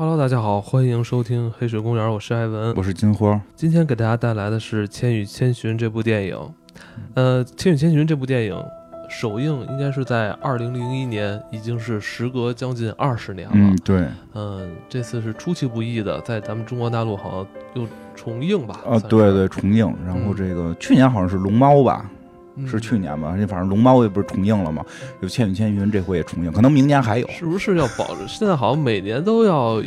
Hello，大家好，欢迎收听黑水公园，我是艾文，我是金花。今天给大家带来的是《千与千寻》这部电影。呃，《千与千寻》这部电影首映应该是在二零零一年，已经是时隔将近二十年了。嗯，对。嗯，这次是出其不意的，在咱们中国大陆好像又重映吧？啊，对对，重映。然后这个去年好像是《龙猫》吧？是去年吧？那反正龙猫也不是重映了吗？有《千与千寻》，这回也重映，可能明年还有。是不是要保着？现在好像每年都要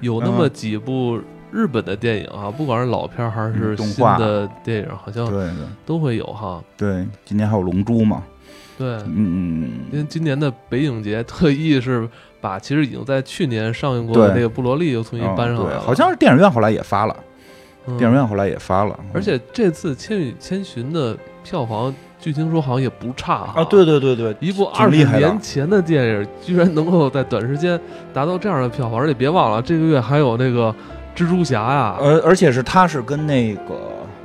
有那么几部日本的电影啊，不管是老片还是新的电影，好像对都会有哈。对，今年还有《龙珠》嘛？对，嗯嗯。因为今年的北影节特意是把其实已经在去年上映过的那个《布罗利》又重新搬上来了，好像是电影院后来也发了，电影院后来也发了。而且这次《千与千寻》的票房。据听说好像也不差啊！对对对对，一部二十年前的电影，居然能够在短时间达到这样的票房，而且别忘了这个月还有那个蜘蛛侠呀，而而且是他是跟那个。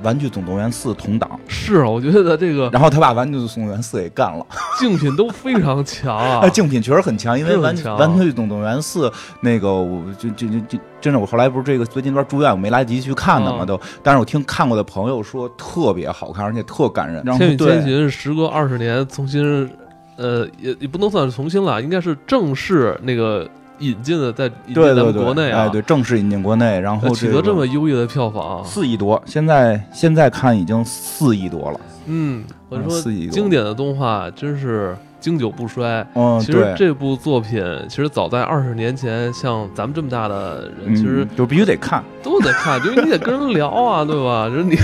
玩具总动员四同档。是啊，我觉得这个，然后他把玩具总动员四给干了，竞品都非常强啊，竞品确实很强，因为玩玩具总动员四那个，我就就就就真的，我后来不是这个最近段住院，我没来得及去看的嘛，都，但是我听看过的朋友说特别好看，而且特感人。千与千寻时隔二十年重新，呃，也也不能算是重新了，应该是正式那个。引进的在引进咱们国内啊，对，正式引进国内，然后取得这么优异的票房，四亿多，现在现在看已经四亿多了。嗯，我说经典的动画真是。经久不衰。嗯，其实这部作品，其实早在二十年前，像咱们这么大的人，其实就必须得看，都得看，就是你得跟人聊啊，对吧？就是你，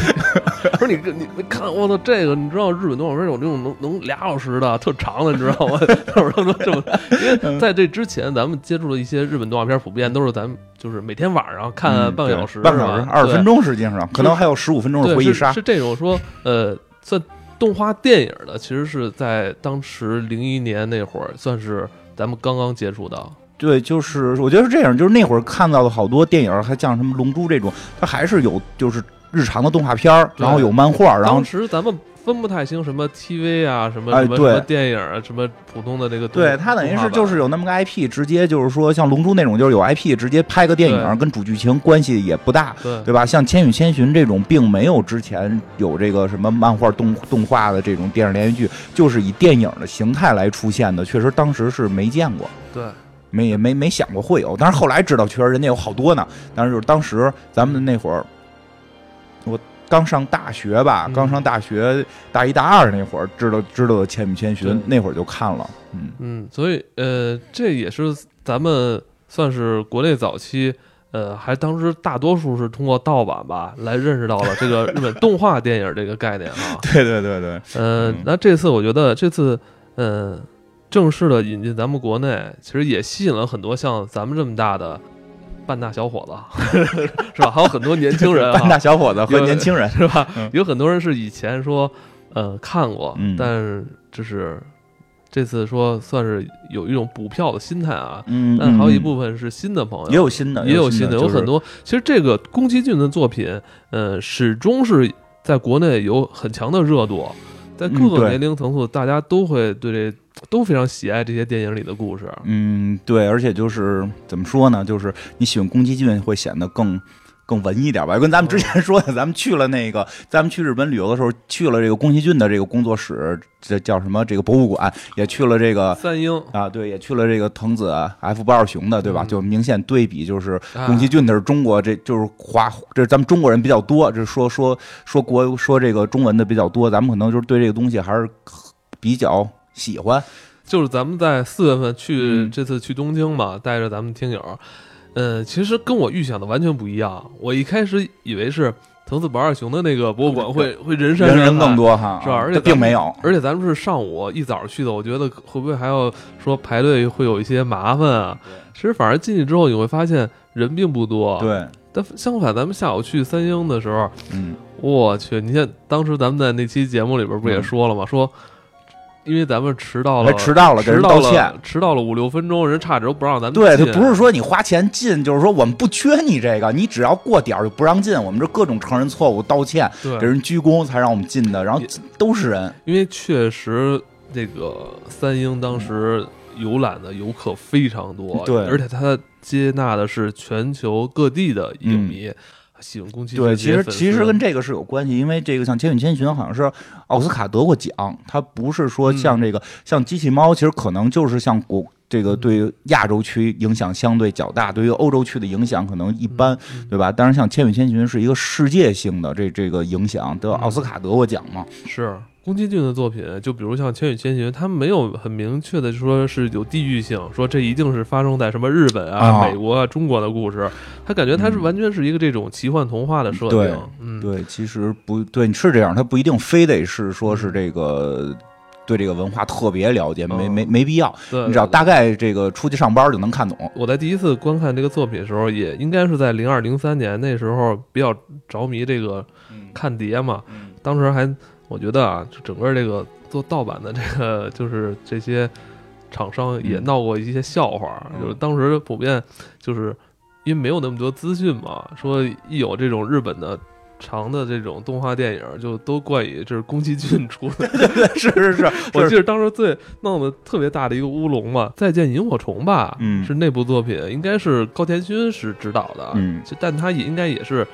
不是你跟你看，我操，这个你知道日本动画片有这种能能俩小时的特长的，你知道吗？有这么这么，因为在这之前，咱们接触的一些日本动画片，普遍都是咱们就是每天晚上看半个小时，半个小时二十分钟，实际上可能还有十五分钟的回忆杀，是这种说，呃，算。动画电影的其实是在当时零一年那会儿，算是咱们刚刚接触到。对，就是我觉得是这样，就是那会儿看到的好多电影，还像什么《龙珠》这种，它还是有就是日常的动画片儿，然后有漫画，然后当时咱们。分不太清什么 TV 啊，什么什么什么电影啊，什么普通的这个。对，它等于是就是有那么个 IP，直接就是说像《龙珠》那种，就是有 IP，直接拍个电影，跟主剧情关系也不大，对对吧？像《千与千寻》这种，并没有之前有这个什么漫画、动动画的这种电视连续剧，就是以电影的形态来出现的，确实当时是没见过，对，没没没想过会有，但是后来知道，确实人家有好多呢。但是就是当时咱们那会儿，我。刚上大学吧，刚上大学大一大二那会儿，知道知道的《千与千寻》，那会儿就看了，嗯嗯，所以呃，这也是咱们算是国内早期，呃，还当时大多数是通过盗版吧来认识到了这个日本动画电影这个概念啊。对对对对，嗯，那这次我觉得这次嗯正式的引进咱们国内，其实也吸引了很多像咱们这么大的。半大小伙子 是吧？还有很多年轻人，啊 半大小伙子和年轻人 是吧？有很多人是以前说呃看过，但就是这次说算是有一种补票的心态啊。嗯，但还有一部分是新的朋友，也有新的，也有新的，有很多。其实这个宫崎骏的作品，呃，始终是在国内有很强的热度，在各个年龄层次，大家都会对这。都非常喜爱这些电影里的故事。嗯，对，而且就是怎么说呢？就是你喜欢宫崎骏，会显得更更文艺点吧？跟咱们之前说的，咱们去了那个，咱们去日本旅游的时候，去了这个宫崎骏的这个工作室，这叫什么？这个博物馆，也去了这个三英啊，对，也去了这个藤子 F 不二雄的，对吧？就明显对比，就是宫崎骏的是中国，这就是华，这咱们中国人比较多，这说说说国说这个中文的比较多，咱们可能就是对这个东西还是比较。喜欢，就是咱们在四月份去这次去东京嘛，带着咱们听友，嗯，其实跟我预想的完全不一样。我一开始以为是藤子不二雄的那个博物馆会会人山人更多哈，是吧？而且并没有，而且咱们是上午一早去的，我觉得会不会还要说排队会有一些麻烦啊？其实反而进去之后你会发现人并不多，对。但相反，咱们下午去三英的时候，嗯，我去，你像当时咱们在那期节目里边不也说了吗？说。因为咱们迟到了，迟到了，给人道歉，迟到了五六分钟，人差点都不让咱们对，他不是说你花钱进，就是说我们不缺你这个，你只要过点儿就不让进。我们这各种承认错误、道歉，给人鞠躬才让我们进的。然后都是人，因为确实这个三英当时游览的游客非常多，对，而且他接纳的是全球各地的影迷。喜欢宫崎骏对，其实其实跟这个是有关系，因为这个像《千与千寻》好像是奥斯卡得过奖，它不是说像这个像机器猫，其实可能就是像国这个对亚洲区影响相对较大，对于欧洲区的影响可能一般，对吧？但是像《千与千寻》是一个世界性的这这个影响，得奥斯卡得过奖嘛？是。宫崎骏的作品，就比如像《千与千寻》，他没有很明确的说是有地域性，说这一定是发生在什么日本啊、美国啊、中国的故事。他感觉他是完全是一个这种奇幻童话的设定。对，对，其实不对，是这样，他不一定非得是说是这个对这个文化特别了解，没没没必要。你只要大概这个出去上班就能看懂。我在第一次观看这个作品的时候，也应该是在零二零三年那时候比较着迷这个看碟嘛，当时还。我觉得啊，就整个这个做盗版的这个，就是这些厂商也闹过一些笑话。就是当时普遍就是因为没有那么多资讯嘛，说一有这种日本的长的这种动画电影，就都冠以这是宫崎骏出的。是是是，我记得当时最闹得特别大的一个乌龙嘛，《再见萤火虫》吧，嗯，是那部作品，应该是高田勋是指导的，嗯，但他也应该也是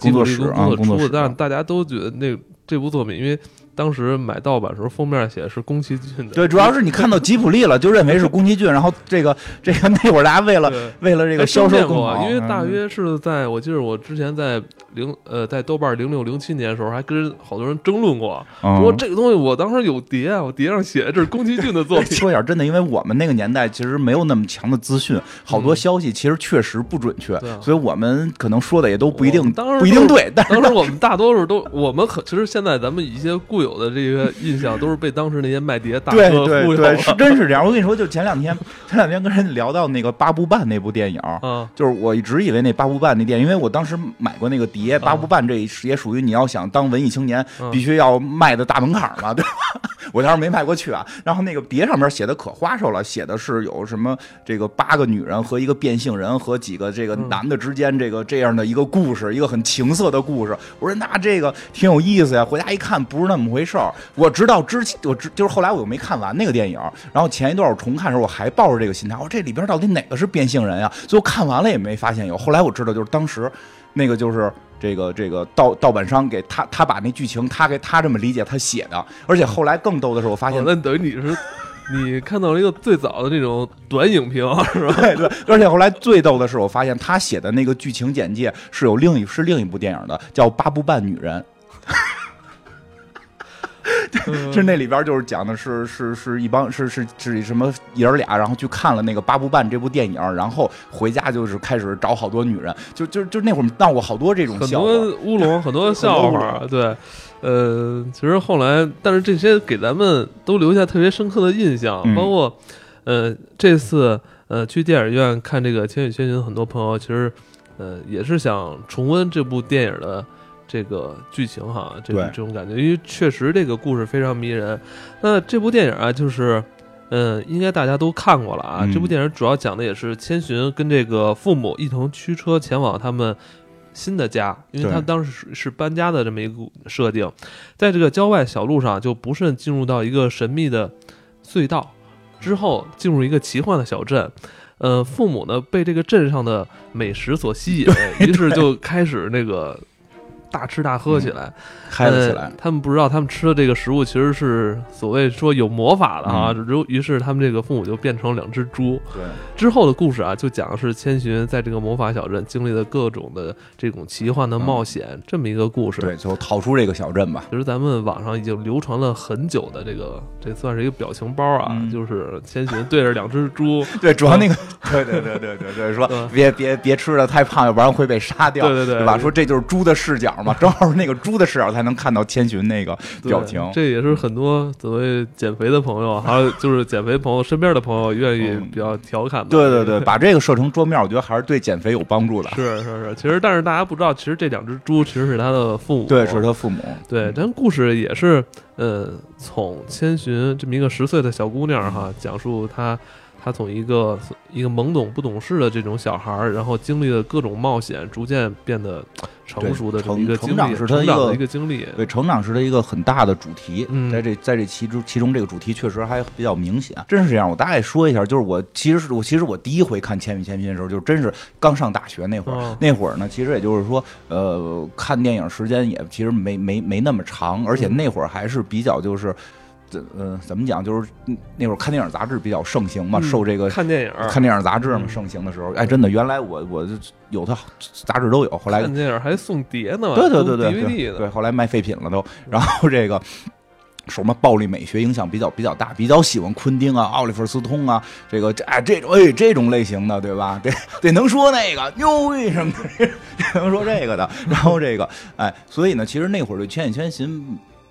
工作室工作出的，但大家都觉得那。这部作品，因为当时买盗版时候封面写的是宫崎骏的，对，主要是你看到吉普力了，就认为是宫崎骏，然后这个这个那会儿大家为了为了这个销售更好，因为大约是在我记得我之前在零呃在豆瓣零六零七年的时候还跟好多人争论过，说这个东西我当时有碟啊，我碟上写的这是宫崎骏的作品。说点真的，因为我们那个年代其实没有那么强的资讯，好多消息其实确实不准确，所以我们可能说的也都不一定，不一定对。当时我们大多数都我们可其实现在咱们一些。固有的这个印象都是被当时那些卖碟大哥忽悠对，是真是这样。我跟你说，就前两天，前两天跟人聊到那个八部半那部电影，嗯，就是我一直以为那八部半那电影，因为我当时买过那个碟，八部半这也属于你要想当文艺青年必须要迈的大门槛嘛，对吧？我当时没迈过去啊。然后那个碟上面写的可花哨了，写的是有什么这个八个女人和一个变性人和几个这个男的之间这个这样的一个故事，一个很情色的故事。我说那这个挺有意思呀，回家一看不是那么回事儿。我直到之前，我知就是后来我又没看完那个电影，然后前一段我重看的时候，我还抱着这个心态，我说这里边到底哪个是变性人呀？最后看完了也没发现有。后来我知道，就是当时那个就是这个这个盗盗版商给他他把那剧情他给他这么理解他写的，而且后来更逗的是，我发现那等于你是 你看到了一个最早的那种短影评是吧？对对，而且后来最逗的是，我发现他写的那个剧情简介是有另一是另一部电影的，叫《八部半女人》。是那里边就是讲的是是是一帮是是是什么爷儿俩，然后去看了那个八部半这部电影，然后回家就是开始找好多女人，就就就那会儿闹过好多这种很多乌龙，很多笑话。对，呃，其实后来，但是这些给咱们都留下特别深刻的印象，包括呃这次呃去电影院看这个《千与千寻》，很多朋友其实呃也是想重温这部电影的。这个剧情哈，这种这种感觉，因为确实这个故事非常迷人。那这部电影啊，就是，嗯，应该大家都看过了啊。这部电影主要讲的也是千寻跟这个父母一同驱车前往他们新的家，因为他当时是搬家的这么一个设定。在这个郊外小路上，就不慎进入到一个神秘的隧道，之后进入一个奇幻的小镇。呃，父母呢被这个镇上的美食所吸引，于是就开始那个。大吃大喝起来，嗨了起来。他们不知道，他们吃的这个食物其实是所谓说有魔法的啊。如于是他们这个父母就变成两只猪。对，之后的故事啊，就讲的是千寻在这个魔法小镇经历的各种的这种奇幻的冒险，这么一个故事。对，最后逃出这个小镇吧。其实咱们网上已经流传了很久的这个，这算是一个表情包啊，就是千寻对着两只猪。对，主要那个，对对对对对对，说别别别吃的太胖，要不然会被杀掉。对对对，对吧？说这就是猪的视角。嘛，正好是那个猪的视角才能看到千寻那个表情，这也是很多所谓减肥的朋友，还有就是减肥朋友身边的朋友愿意比较调侃的。对对对，把这个设成桌面，我觉得还是对减肥有帮助的。是是是，其实但是大家不知道，其实这两只猪其实是他的父母，对，是他父母。对，但故事也是，呃，从千寻这么一个十岁的小姑娘哈，讲述她。他从一个一个懵懂不懂事的这种小孩儿，然后经历了各种冒险，逐渐变得成熟的这么一个经历，成长是他的一个经历。对，成长是他一个很大的主题，嗯，在这在这其中其中这个主题确实还比较明显，真是这样。我大概说一下，就是我其实是我其实我第一回看《千与千寻》的时候，就真是刚上大学那会儿，那会儿呢，其实也就是说，呃，看电影时间也其实没没没那么长，而且那会儿还是比较就是。怎呃怎么讲？就是那会儿看电影杂志比较盛行嘛，受这个看电影看电影杂志嘛盛行的时候，哎，真的，原来我我就有的杂志都有，后来看电影还送碟呢，对对对对对，后来卖废品了都。然后这个什么暴力美学影响比较比较大，比较喜欢昆汀啊、奥利弗斯通啊，这个哎这种哎这种类型的对吧？得得能说那个牛逼什么的，能说这个的。然后这个哎，所以呢，其实那会儿对《千与千寻》。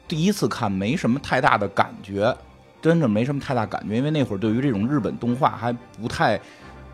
第一次看没什么太大的感觉，真的没什么太大感觉，因为那会儿对于这种日本动画还不太。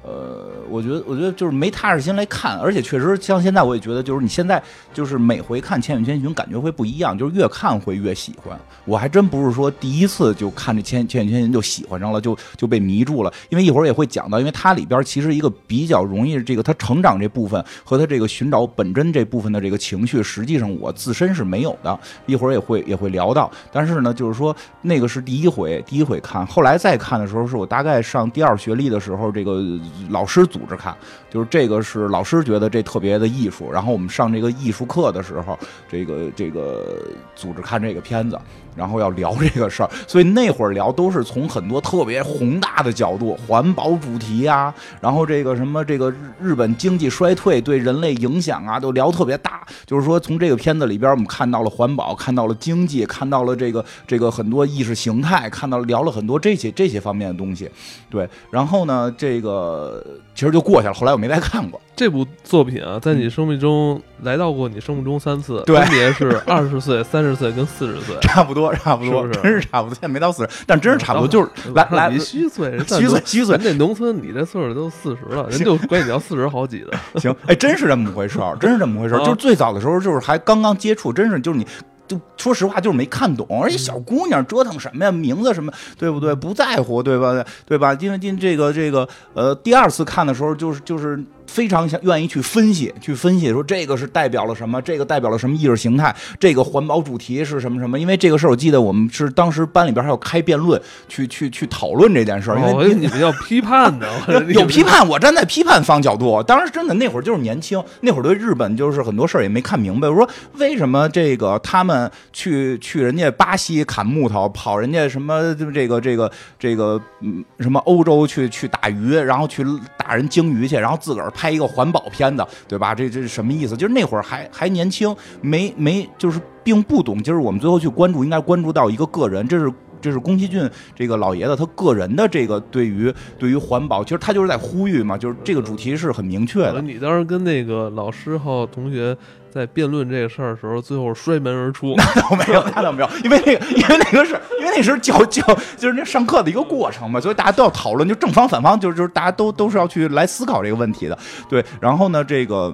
呃，我觉得，我觉得就是没踏实心来看，而且确实像现在，我也觉得，就是你现在就是每回看《千与千寻》，感觉会不一样，就是越看会越喜欢。我还真不是说第一次就看这《千千与千寻》就喜欢上了，就就被迷住了。因为一会儿也会讲到，因为它里边其实一个比较容易这个他成长这部分和他这个寻找本真这部分的这个情绪，实际上我自身是没有的。一会儿也会也会聊到，但是呢，就是说那个是第一回第一回看，后来再看的时候，是我大概上第二学历的时候，这个。老师组织看，就是这个是老师觉得这特别的艺术，然后我们上这个艺术课的时候，这个这个组织看这个片子。然后要聊这个事儿，所以那会儿聊都是从很多特别宏大的角度，环保主题啊，然后这个什么这个日本经济衰退对人类影响啊，都聊特别大。就是说，从这个片子里边，我们看到了环保，看到了经济，看到了这个这个很多意识形态，看到聊了很多这些这些方面的东西。对，然后呢，这个其实就过去了。后来我没再看过这部作品啊，在你生命中来到过你生命中三次，分别是二十岁、三十岁跟四十岁，差不多。差不多，真是差不多，现在没到四十，但真是差不多，就是来来虚岁，虚岁，虚岁。那农村，你这岁数都四十了，人就管你叫四十好几的。行，哎，真是这么回事儿，真是这么回事儿。就是最早的时候，就是还刚刚接触，真是就是你，就说实话，就是没看懂。而且小姑娘折腾什么呀，名字什么，对不对？不在乎，对吧？对吧？因为今这个这个呃，第二次看的时候，就是就是。非常想愿意去分析，去分析说这个是代表了什么，这个代表了什么意识形态，这个环保主题是什么什么？因为这个事儿，我记得我们是当时班里边还要开辩论，去去去讨论这件事儿。因为你们要批判的，有批判，我站在批判方角度。当时真的那会儿就是年轻，那会儿对日本就是很多事儿也没看明白。我说为什么这个他们去去人家巴西砍木头，跑人家什么这个这个这个嗯什么欧洲去去打鱼，然后去打人鲸鱼去，然后自个儿。拍一个环保片子，对吧？这这是什么意思？就是那会儿还还年轻，没没就是并不懂。就是我们最后去关注，应该关注到一个个人，这是这是宫崎骏这个老爷子他个人的这个对于对于环保，其实他就是在呼吁嘛，就是这个主题是很明确的。你当时跟那个老师和同学。在辩论这个事儿的时候，最后摔门而出。那倒没有，那倒没有，因为那个，因为那个是因为那时候教教就是那上课的一个过程嘛，所以大家都要讨论，就正方反方，就是就是大家都都是要去来思考这个问题的。对，然后呢，这个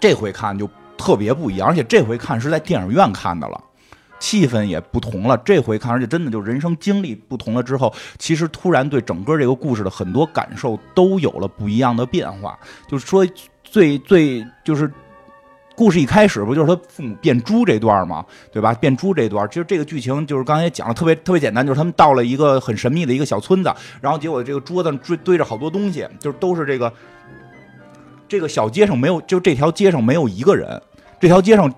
这回看就特别不一样，而且这回看是在电影院看的了，气氛也不同了。这回看，而且真的就人生经历不同了之后，其实突然对整个这个故事的很多感受都有了不一样的变化。就是说，最最就是。故事一开始不就是他父母变猪这段吗？对吧？变猪这段，其实这个剧情就是刚才讲的特别特别简单，就是他们到了一个很神秘的一个小村子，然后结果这个桌子上堆堆着好多东西，就是都是这个这个小街上没有，就这条街上没有一个人，这条街上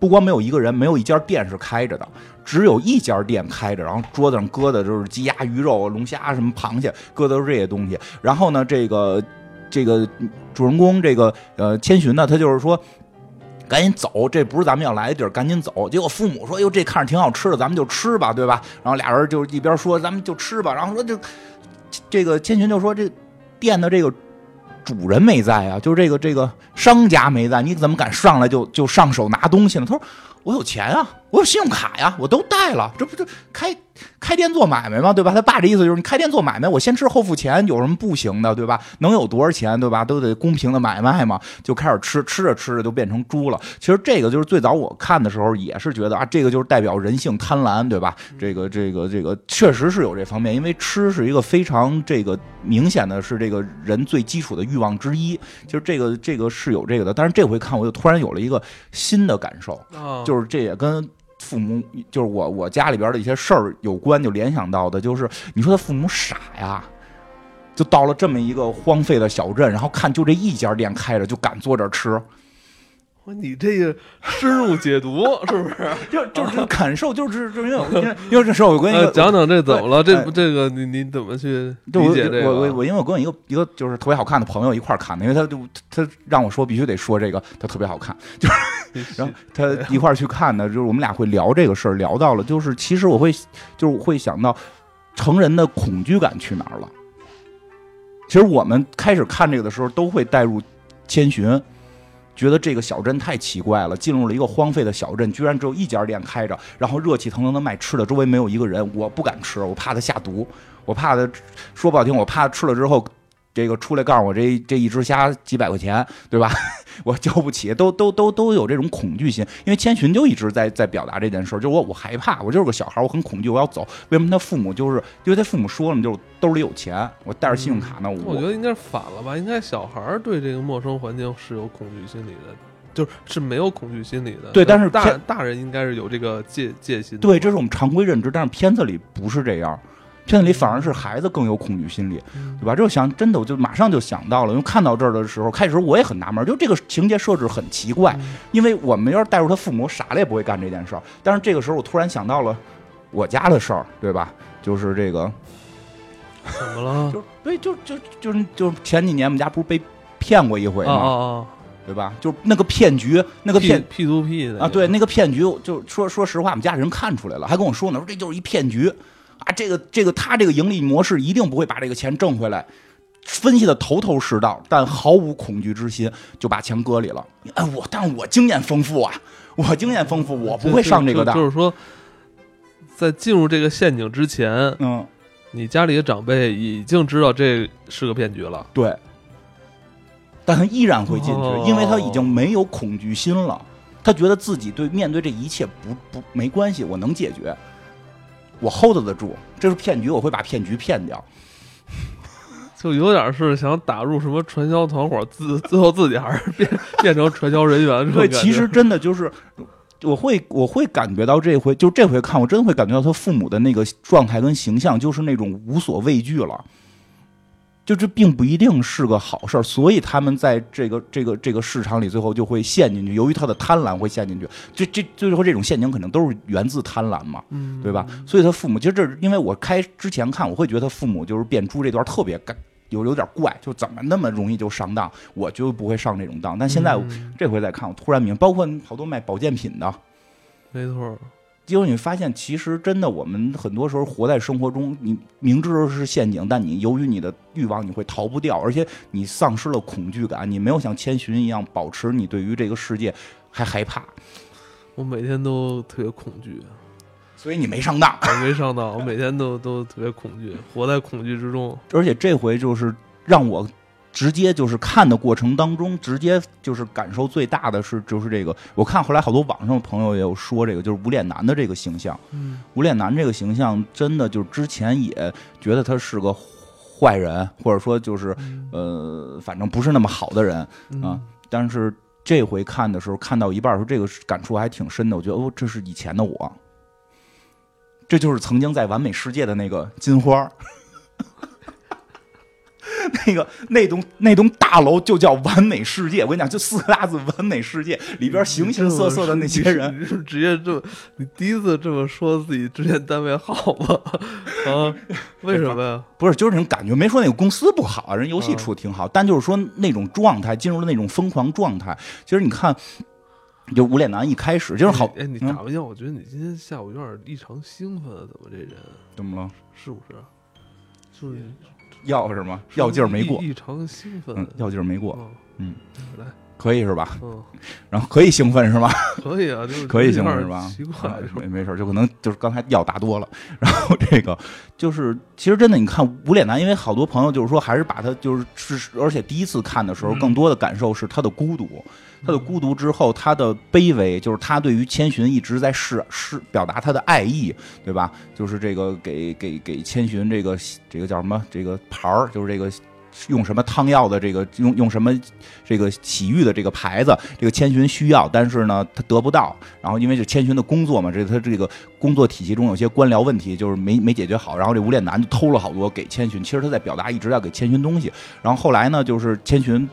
不光没有一个人，没有一家店是开着的，只有一家店开着，然后桌子上搁的就是鸡鸭鱼肉、龙虾什么螃蟹，搁的都是这些东西。然后呢，这个这个主人公这个呃千寻呢，他就是说。赶紧走，这不是咱们要来的地儿，赶紧走。结果父母说：“哟，这看着挺好吃的，咱们就吃吧，对吧？”然后俩人就一边说：“咱们就吃吧。”然后说：“就这个千寻就说这店的这个主人没在啊，就是这个这个商家没在，你怎么敢上来就就上手拿东西呢？”他说：“我有钱啊。”我有信用卡呀，我都带了，这不就开开店做买卖吗？对吧？他爸这意思就是你开店做买卖，我先吃后付钱，有什么不行的，对吧？能有多少钱，对吧？都得公平的买卖嘛。就开始吃，吃着吃着就变成猪了。其实这个就是最早我看的时候也是觉得啊，这个就是代表人性贪婪，对吧？这个这个这个确实是有这方面，因为吃是一个非常这个明显的是这个人最基础的欲望之一。其实这个这个是有这个的，但是这回看我就突然有了一个新的感受，就是这也跟。父母就是我，我家里边的一些事儿有关，就联想到的，就是你说他父母傻呀，就到了这么一个荒废的小镇，然后看就这一家店开着，就敢坐这吃。你这个深入解读是不是？就就是感受，就是就是因为 因为这时候我跟一个讲讲这怎么了？这这个你你怎么去理解这个？我我我因为我跟我一个一个就是特别好看的朋友一块看的，因为他就他让我说必须得说这个，他特别好看，就是 然后他一块去看的，就是我们俩会聊这个事儿，聊到了就是其实我会就是会想到成人的恐惧感去哪儿了。其实我们开始看这个的时候都会带入千寻。觉得这个小镇太奇怪了，进入了一个荒废的小镇，居然只有一家店开着，然后热气腾腾的卖吃的，周围没有一个人，我不敢吃，我怕他下毒，我怕他说不好听，我怕吃了之后。这个出来告诉我，这这一只虾几百块钱，对吧？我交不起，都都都都有这种恐惧心。因为千寻就一直在在表达这件事儿，就我我害怕，我就是个小孩，我很恐惧，我要走。为什么他父母就是因为他父母说了嘛，就是兜里有钱，我带着信用卡呢。我觉得应该是反了吧？应该小孩对这个陌生环境是有恐惧心理的，就是是没有恐惧心理的。对，但是大大人应该是有这个戒戒心。对，这是我们常规认知，但是片子里不是这样。片子里反而是孩子更有恐惧心理，对吧？就想真的，我就马上就想到了，因为看到这儿的时候，开始我也很纳闷，就这个情节设置很奇怪，因为我们要是带入他父母，傻了也不会干这件事儿。但是这个时候，我突然想到了我家的事儿，对吧？就是这个怎么了？就对，就就就是就前几年我们家不是被骗过一回吗？对吧？就那个骗局，那个骗 P to P 的啊，对，那个骗局，就说说实话，我们家里人看出来了，还跟我说呢，说这就是一骗局。啊，这个这个他这个盈利模式一定不会把这个钱挣回来，分析的头头是道，但毫无恐惧之心，就把钱搁里了。哎，我但我经验丰富啊，我经验丰富，我不会上这个当。就是说，在进入这个陷阱之前，嗯，你家里的长辈已经知道这是个骗局了，对，但他依然会进去，因为他已经没有恐惧心了，他觉得自己对面对这一切不不没关系，我能解决。我 hold 得住，这是骗局，我会把骗局骗掉。就有点是想打入什么传销团伙，自最后自己还是变变成传销人员。对，其实真的就是，我会我会感觉到这回就这回看，我真的会感觉到他父母的那个状态跟形象，就是那种无所畏惧了。就这并不一定是个好事儿，所以他们在这个这个这个市场里，最后就会陷进去。由于他的贪婪会陷进去，这这最后这种陷阱可能都是源自贪婪嘛，对吧？所以他父母其实这，因为我开之前看，我会觉得他父母就是变猪这段特别干，有有点怪，就怎么那么容易就上当？我就不会上这种当。但现在这回再看，我突然明，白，包括好多卖保健品的，没错。结果你发现，其实真的，我们很多时候活在生活中，你明知道是陷阱，但你由于你的欲望，你会逃不掉，而且你丧失了恐惧感，你没有像千寻一样保持你对于这个世界还害怕。我每天都特别恐惧，所以你没上当。我没上当，我每天都都特别恐惧，活在恐惧之中。而且这回就是让我。直接就是看的过程当中，直接就是感受最大的是，就是这个。我看后来好多网上的朋友也有说这个，就是无脸男的这个形象。嗯，无脸男这个形象真的就是之前也觉得他是个坏人，或者说就是呃，反正不是那么好的人啊。但是这回看的时候，看到一半时候，这个感触还挺深的。我觉得哦，这是以前的我，这就是曾经在完美世界的那个金花。那个那栋那栋大楼就叫完美世界，我跟你讲，就四个大字“完美世界”，里边形形色色的那些人，你是直接这，你第一次这么说自己之前单位好吗？啊，为什么呀？不是，就是那种感觉，没说那个公司不好，人游戏出的挺好，但就是说那种状态，进入了那种疯狂状态。其实你看，就无脸男一开始就是好，哎，你打个电话，我觉得你今天下午有点异常兴奋，怎么这人？怎么了？是不是？就是。药是吗？药劲儿没过，异常兴奋。嗯，药劲儿没过。嗯，来。可以是吧？嗯，然后可以兴奋是吗？可以啊，就是 可以兴奋是吧？奇怪，没没事儿，就可能就是刚才药打多了，然后这个就是其实真的，你看无脸男，因为好多朋友就是说还是把他就是是，而且第一次看的时候，嗯更多的感受是他的孤独，他的孤独之后，他的卑微，就是他对于千寻一直在示示表达他的爱意，对吧？就是这个给给给千寻这个这个叫什么这个牌儿，就是这个。用什么汤药的这个用用什么这个洗浴的这个牌子，这个千寻需要，但是呢他得不到。然后因为这千寻的工作嘛，这他这个工作体系中有些官僚问题，就是没没解决好。然后这无脸男就偷了好多给千寻，其实他在表达一直要给千寻东西。然后后来呢，就是千寻。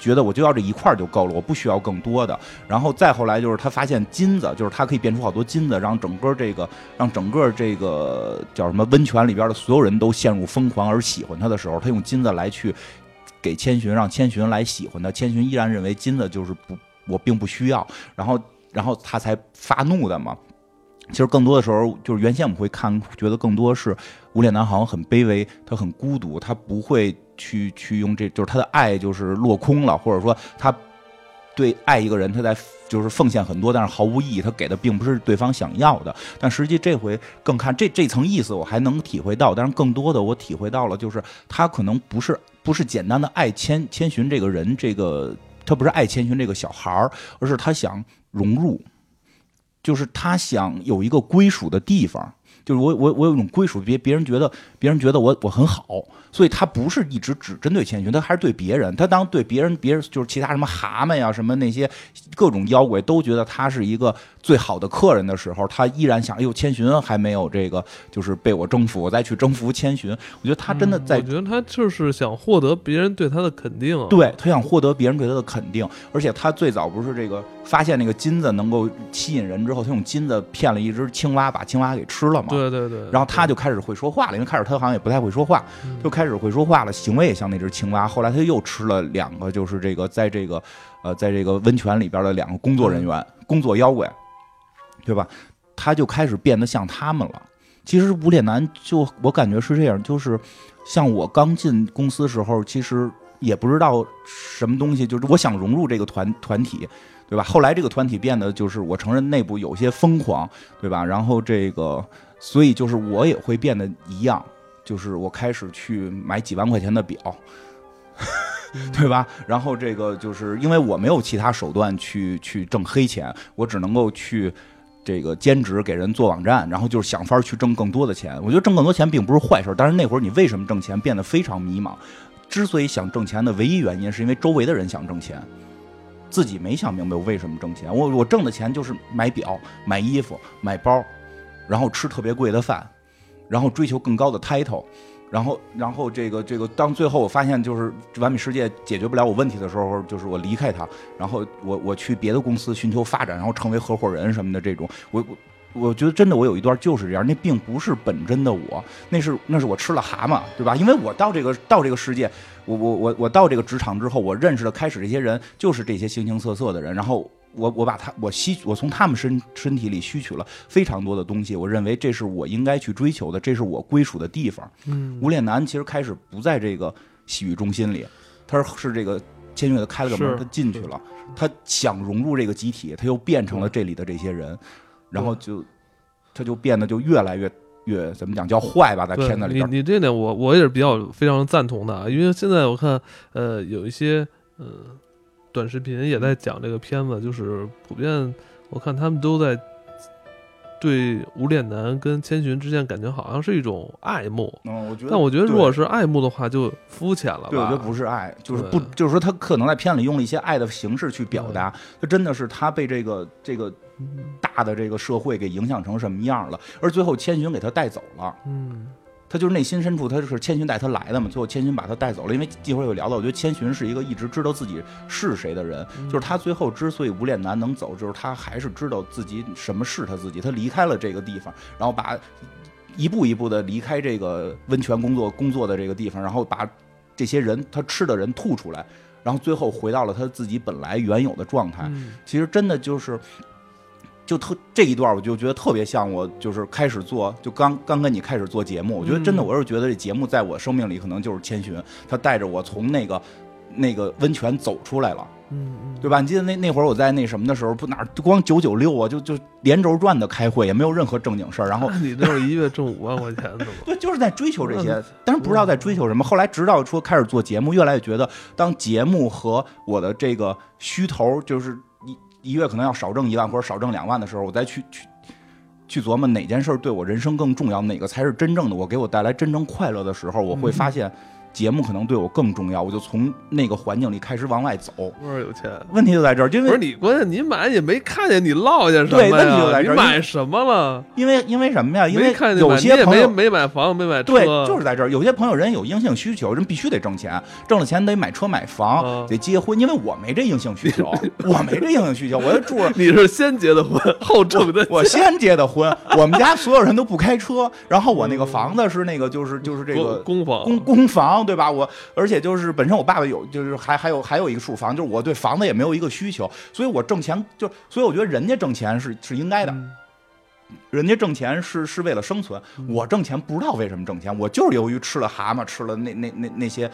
觉得我就要这一块就够了，我不需要更多的。然后再后来就是他发现金子，就是他可以变出好多金子，让整个这个让整个这个叫什么温泉里边的所有人都陷入疯狂而喜欢他的时候，他用金子来去给千寻，让千寻来喜欢他。千寻依然认为金子就是不，我并不需要。然后，然后他才发怒的嘛。其实更多的时候，就是原先我们会看，觉得更多是无脸男好像很卑微，他很孤独，他不会去去用这就是他的爱就是落空了，或者说他对爱一个人，他在就是奉献很多，但是毫无意义，他给的并不是对方想要的。但实际这回更看这这层意思，我还能体会到，但是更多的我体会到了，就是他可能不是不是简单的爱千千寻这个人，这个他不是爱千寻这个小孩儿，而是他想融入。就是他想有一个归属的地方，就是我我我有一种归属，别别人觉得别人觉得我我很好，所以他不是一直只针对千寻，他还是对别人。他当对别人，别人就是其他什么蛤蟆呀，什么那些各种妖怪都觉得他是一个最好的客人的时候，他依然想，哎呦，千寻还没有这个，就是被我征服，我再去征服千寻。我觉得他真的在嗯我觉得他就是想获得别人对他的肯定啊。对他想获得别人对他的肯定，而且他最早不是这个发现那个金子能够吸引人之后，他用金子骗了一只青蛙，把青蛙给吃了嘛。对对对，然后他就开始会说话了，因为开始他好像也不太会说话，嗯就开始会说话了，行为也像那只青蛙。后来他又吃了两个，就是这个在这个呃在这个温泉里边的两个工作人员、工作妖怪，对吧？他就开始变得像他们了。其实无脸男就我感觉是这样，就是像我刚进公司时候，其实也不知道什么东西，就是我想融入这个团团体，对吧？后来这个团体变得就是我承认内部有些疯狂，对吧？然后这个，所以就是我也会变得一样，就是我开始去买几万块钱的表。对吧？然后这个就是因为我没有其他手段去去挣黑钱，我只能够去这个兼职给人做网站，然后就是想法去挣更多的钱。我觉得挣更多钱并不是坏事，但是那会儿你为什么挣钱变得非常迷茫。之所以想挣钱的唯一原因，是因为周围的人想挣钱，自己没想明白我为什么挣钱。我我挣的钱就是买表、买衣服、买包，然后吃特别贵的饭，然后追求更高的 title。然后，然后这个这个，当最后我发现就是完美世界解决不了我问题的时候，就是我离开它，然后我我去别的公司寻求发展，然后成为合伙人什么的这种，我我我觉得真的我有一段就是这样，那并不是本真的我，那是那是我吃了蛤蟆，对吧？因为我到这个到这个世界，我我我我到这个职场之后，我认识的开始这些人就是这些形形色色的人，然后。我我把他我吸我从他们身身体里吸取了非常多的东西，我认为这是我应该去追求的，这是我归属的地方。嗯，无脸男其实开始不在这个洗浴中心里，他是是这个千寻给他开了个门，他进去了，他想融入这个集体，他又变成了这里的这些人，然后就他就变得就越来越越怎么讲叫坏吧，在片子里边。你你这点我我也是比较非常赞同的啊，因为现在我看呃有一些呃短视频也在讲这个片子，就是普遍我看他们都在对无脸男跟千寻之间感觉好像是一种爱慕，嗯，我觉得，但我觉得如果是爱慕的话就肤浅了吧。对，我觉得不是爱，就是不，就是说他可能在片里用了一些爱的形式去表达，他真的是他被这个这个嗯大的这个社会给影响成什么样了，而最后千寻给他带走了。嗯他就是内心深处，他就是千寻带他来的嘛。最后千寻把他带走了，因为一会儿有聊到，我觉得千寻是一个一直知道自己是谁的人，嗯就是他最后之所以无脸男能走，就是他还是知道自己什么是他自己，他离开了这个地方，然后把一步一步的离开这个温泉工作工作的这个地方，然后把这些人他吃的人吐出来，然后最后回到了他自己本来原有的状态。嗯其实真的就是，就特这一段，我就觉得特别像我就是开始做，就刚刚跟你开始做节目，我觉得真的，嗯我是觉得这节目在我生命里可能就是千寻，他带着我从那个那个温泉走出来了。嗯嗯，对吧？你记得那那会儿我在那什么的时候，不哪儿光九九六啊，就就连轴转的开会，也没有任何正经事儿。然后那你这是一月挣五万块钱的吗？对，就是在追求这些，但是不知道在追求什么。后来直到说开始做节目，越来越觉得，当节目和我的这个虚头，就是一一月可能要少挣一万或者少挣两万的时候，我再去去去琢磨哪件事对我人生更重要，哪个才是真正的我给我带来真正快乐的时候，我会发现。节目可能对我更重要，我就从那个环境里开始往外走。不是有钱，问题就在这儿，因为不是你关键你买也没看见你落下什么对，问题就在这儿，你买什么了？因为因为什么呀？因为有些朋友没没买房，没买车，对，就是在这儿。有些朋友人有硬性需求，人必须得挣钱，挣了钱得买车买房，得结婚。因为我没这硬性需求，我没这硬性需求，我就住。你是先结的婚后挣的？我先结的婚，我们家所有人都不开车，然后我那个房子是那个就是就是这个公房公公房，对吧？我。而且就是本身我爸爸有，就是还还有还有一个处房，就是我对房子也没有一个需求，所以我挣钱就，所以我觉得人家挣钱是是应该的，人家挣钱是是为了生存，我挣钱不知道为什么挣钱，我就是由于吃了蛤蟆，吃了那那那那些。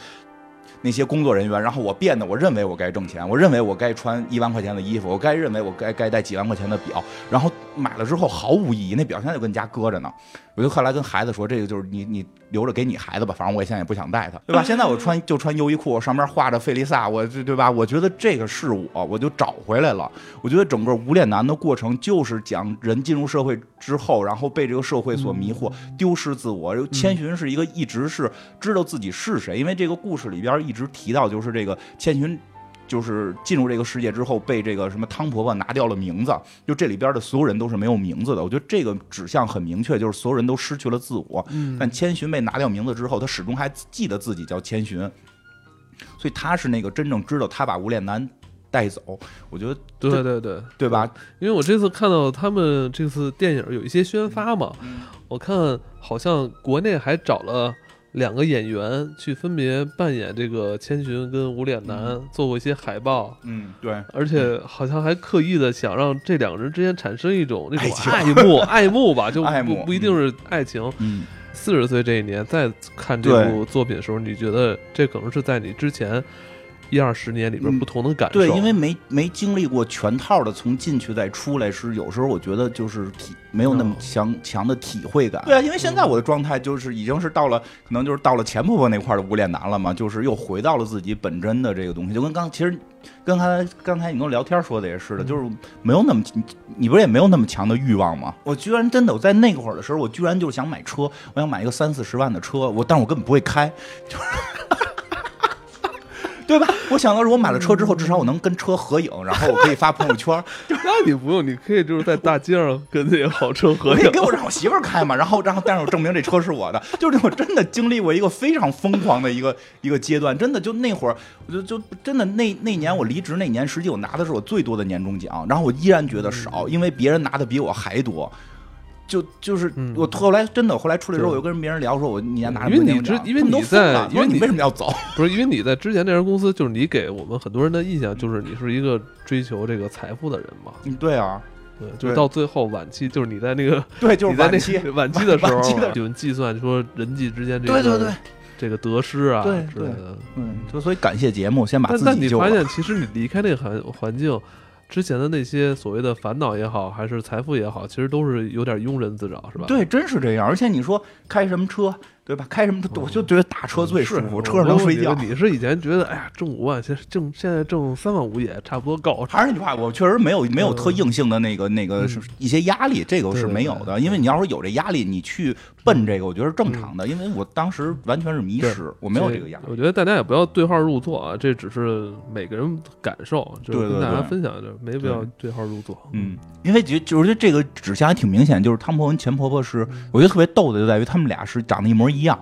那些工作人员，然后我变得，我认为我该挣钱，我认为我该穿一万块钱的衣服，我该认为我该该戴几万块钱的表，然后买了之后毫无意义，那表现在就跟家搁着呢。我就后来跟孩子说，这个就是你你留着给你孩子吧，反正我现在也不想带他，对吧？现在我穿就穿优衣库，上面画着费利萨，我对吧？我觉得这个是我，我就找回来了。我觉得整个无脸男的过程就是讲人进入社会之后，然后被这个社会所迷惑，丢失自我。千寻是一个一直是知道自己是谁，因为这个故事里边一直提到，就是这个千寻。就是进入这个世界之后，被这个什么汤婆婆拿掉了名字，就这里边的所有人都是没有名字的。我觉得这个指向很明确，就是所有人都失去了自我。但千寻被拿掉名字之后，他始终还记得自己叫千寻，所以他是那个真正知道他把无脸男带走。我觉得对对对，对吧？因为我这次看到他们这次电影有一些宣发嘛，我看好像国内还找了。两个演员去分别扮演这个千寻跟无脸男，做过一些海报。嗯，对，而且好像还刻意的想让这两个人之间产生一种那种爱慕，爱慕吧，就不不一定是爱情。嗯，四十岁这一年再看这部作品的时候，你觉得这可能是在你之前。一二十年里边不同的感受，对，因为没没经历过全套的从进去再出来，是有时候我觉得就是体没有那么强强的体会感。对啊，因为现在我的状态就是已经是到了，可能就是到了钱婆婆那块的无脸男了嘛，就是又回到了自己本真的这个东西，就跟刚其实跟刚才刚才你跟我聊天说的也是的，就是没有那么你你不是也没有那么强的欲望吗？我居然真的我在那会儿的时候，我居然就是想买车，我想买一个三四十万的车，我但是我根本不会开，就是。对吧？我想到如果买了车之后，至少我能跟车合影，然后我可以发朋友圈。那你不用，你可以就是在大街上跟那些好车合影。给我让我媳妇儿开嘛，然后然后但是我证明这车是我的。就是我真的经历过一个非常疯狂的一个一个阶段，真的就那会儿，我就就真的那那年我离职那年，实际我拿的是我最多的年终奖，然后我依然觉得少，因为别人拿的比我还多。就就是我后来真的后来出来之后，我又跟别人聊说，我你拿因为你之因为你在因为你为什么要走？不是因为你在之前那家公司，就是你给我们很多人的印象就是你是一个追求这个财富的人嘛。嗯，对啊，对，就到最后晚期，就是你在那个 对，就是晚期 晚期的时候，有人计算说人际之间这个对对对这个得失啊，之类的，嗯，就所以感谢节目，先把自己但你发现，其实你离开那个环环境。之前的那些所谓的烦恼也好，还是财富也好，其实都是有点庸人自扰，是吧？对，真是这样。而且你说开什么车？对吧？开什么？我就觉得打车最舒服，车上能睡觉。你是以前觉得，哎呀，挣五万，现在挣现在挣三万五也差不多够。还是那句话，我确实没有没有特硬性的那个那个一些压力，这个是没有的。因为你要是有这压力，你去奔这个，我觉得是正常的。因为我当时完全是迷失，我没有这个压力。我觉得大家也不要对号入座啊，这只是每个人感受，就是跟大家分享就没必要对号入座。嗯，因为就就是这个指向还挺明显，就是汤婆婆跟钱婆婆是，我觉得特别逗的就在于他们俩是长得一模一样。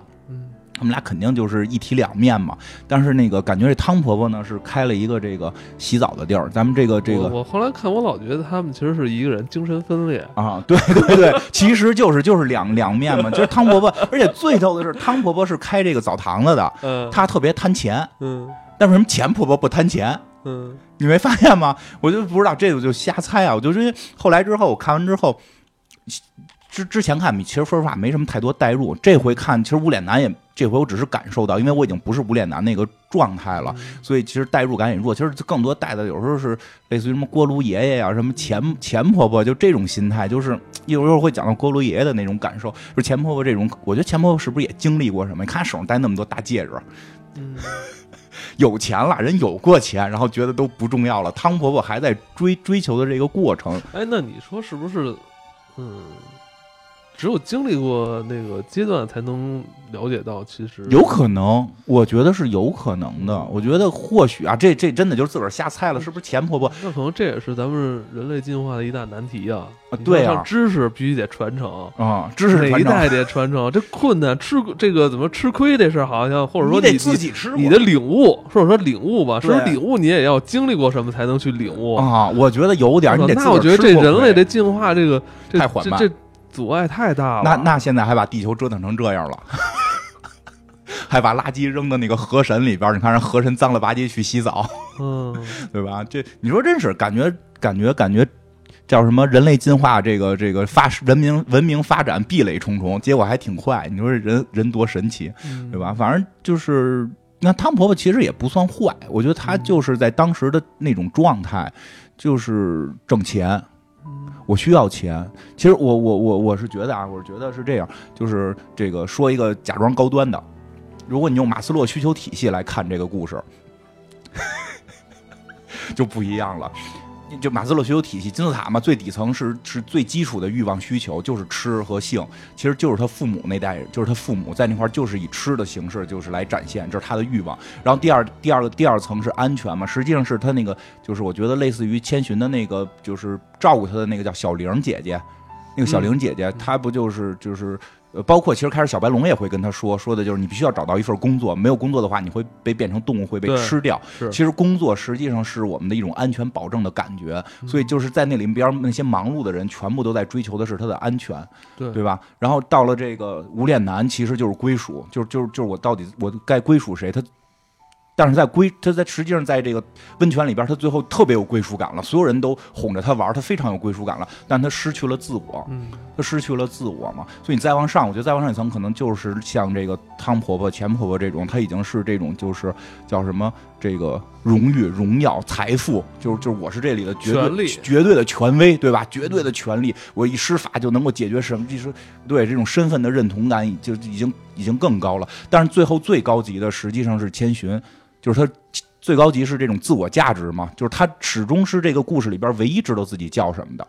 他们俩肯定就是一体两面嘛，但是那个感觉这汤婆婆呢是开了一个这个洗澡的地儿，咱们这个这个，我后来看我老觉得他们其实是一个人精神分裂啊，对 对对，其实就是就是两两面嘛，就是汤婆婆，而且最逗的是汤婆婆是开这个澡堂子的，嗯，她特别贪钱，嗯，但为什么钱婆婆不贪钱？嗯，你没发现吗？我就不知道这个就瞎猜啊，我就是后来之后我看完之后。之之前看，其实说实话没什么太多代入。这回看，其实无脸男也这回我只是感受到，因为我已经不是无脸男那个状态了，所以其实代入感也弱。其实更多带的有时候是类似于什么锅炉爷爷呀、什么钱钱婆婆，就这种心态，就是一会儿会讲到锅炉爷爷的那种感受。就钱婆婆这种，我觉得钱婆婆是不是也经历过什么？你看手上戴那么多大戒指，嗯，有钱了，人有过钱，然后觉得都不重要了。汤婆婆还在追追求的这个过程，哎，那你说是不是？嗯。只有经历过那个阶段，才能了解到，其实有可能，我觉得是有可能的。我觉得或许啊，这这真的就是自个儿瞎猜了，是不是钱婆婆？那可能这也是咱们人类进化的一大难题啊！啊，对啊，知识必须得传承啊，知识哪一代得传承，这困难吃这个怎么吃亏这事儿，好像或者说你得自己吃，你的领悟，或者说领悟吧，说领悟你也要经历过什么才能去领悟啊？我觉得有点，那我觉得这人类的进化这个太缓慢。阻碍太大了。那那现在还把地球折腾成这样了，还把垃圾扔到那个河神里边你看，人河神脏了吧唧去洗澡，嗯，对吧？这你说真是感觉感觉感觉叫什么？人类进化这个这个发人民文明发展壁垒重重，结果还挺快。你说人人多神奇，对吧？反正就是那汤婆婆其实也不算坏，我觉得她就是在当时的那种状态，就是挣钱。我需要钱。其实我我我我是觉得啊，我是觉得是这样，就是这个说一个假装高端的，如果你用马斯洛需求体系来看这个故事，就不一样了。就马斯洛需求体系金字塔嘛，最底层是是最基础的欲望需求，就是吃和性，其实就是他父母那代人，就是他父母在那块儿就是以吃的形式就是来展现，这是他的欲望。然后第二第二个第二层是安全嘛，实际上是他那个就是我觉得类似于千寻的那个就是照顾他的那个叫小玲姐姐，那个小玲姐姐她不就是就是。呃，包括其实开始小白龙也会跟他说，说的就是你必须要找到一份工作，没有工作的话，你会被变成动物，会被吃掉。其实工作实际上是我们的一种安全保证的感觉，所以就是在那里边那些忙碌的人，全部都在追求的是他的安全，对对吧？然后到了这个无脸男，其实就是归属，就是就是就是我到底我该归属谁？他。但是在归他在实际上在这个温泉里边，他最后特别有归属感了，所有人都哄着他玩，他非常有归属感了。但他失去了自我，他失去了自我嘛。所以你再往上，我觉得再往上一层，可能就是像这个汤婆婆、钱婆婆这种，他已经是这种就是叫什么这个荣誉、荣耀、财富，就是就是我是这里的绝对绝对的权威，对吧？绝对的权利，我一施法就能够解决什么？就是对这种身份的认同感，就已经已经更高了。但是最后最高级的实际上是千寻。就是他最高级是这种自我价值嘛，就是他始终是这个故事里边唯一知道自己叫什么的，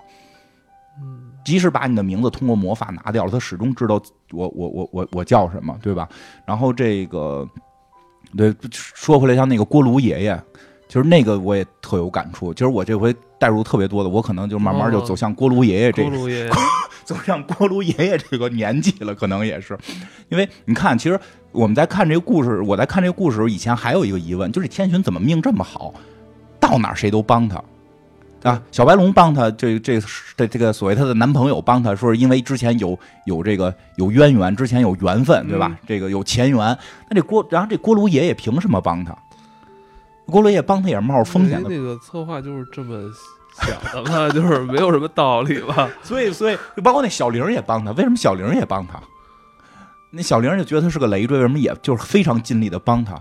嗯，即使把你的名字通过魔法拿掉了，他始终知道我我我我我叫什么，对吧？然后这个，对，说回来，像那个锅炉爷爷，其实那个我也特有感触。其实我这回带入特别多的，我可能就慢慢就走向锅炉爷爷这，走向锅炉爷爷这个年纪了，可能也是，因为你看，其实。我们在看这个故事，我在看这个故事时候，以前还有一个疑问，就是天寻怎么命这么好，到哪谁都帮他啊？小白龙帮他，这这这这个所谓他的男朋友帮他，说是因为之前有有这个有渊源，之前有缘分，对吧？这个有前缘。那这锅，然后这锅炉爷爷凭什么帮他？锅炉爷爷帮他也是冒着风险的。那个策划就是这么想的嘛，就是没有什么道理吧？所以，所以包括那小玲也帮他，为什么小玲也帮他？那小玲就觉得他是个累赘，为什么也就是非常尽力的帮他，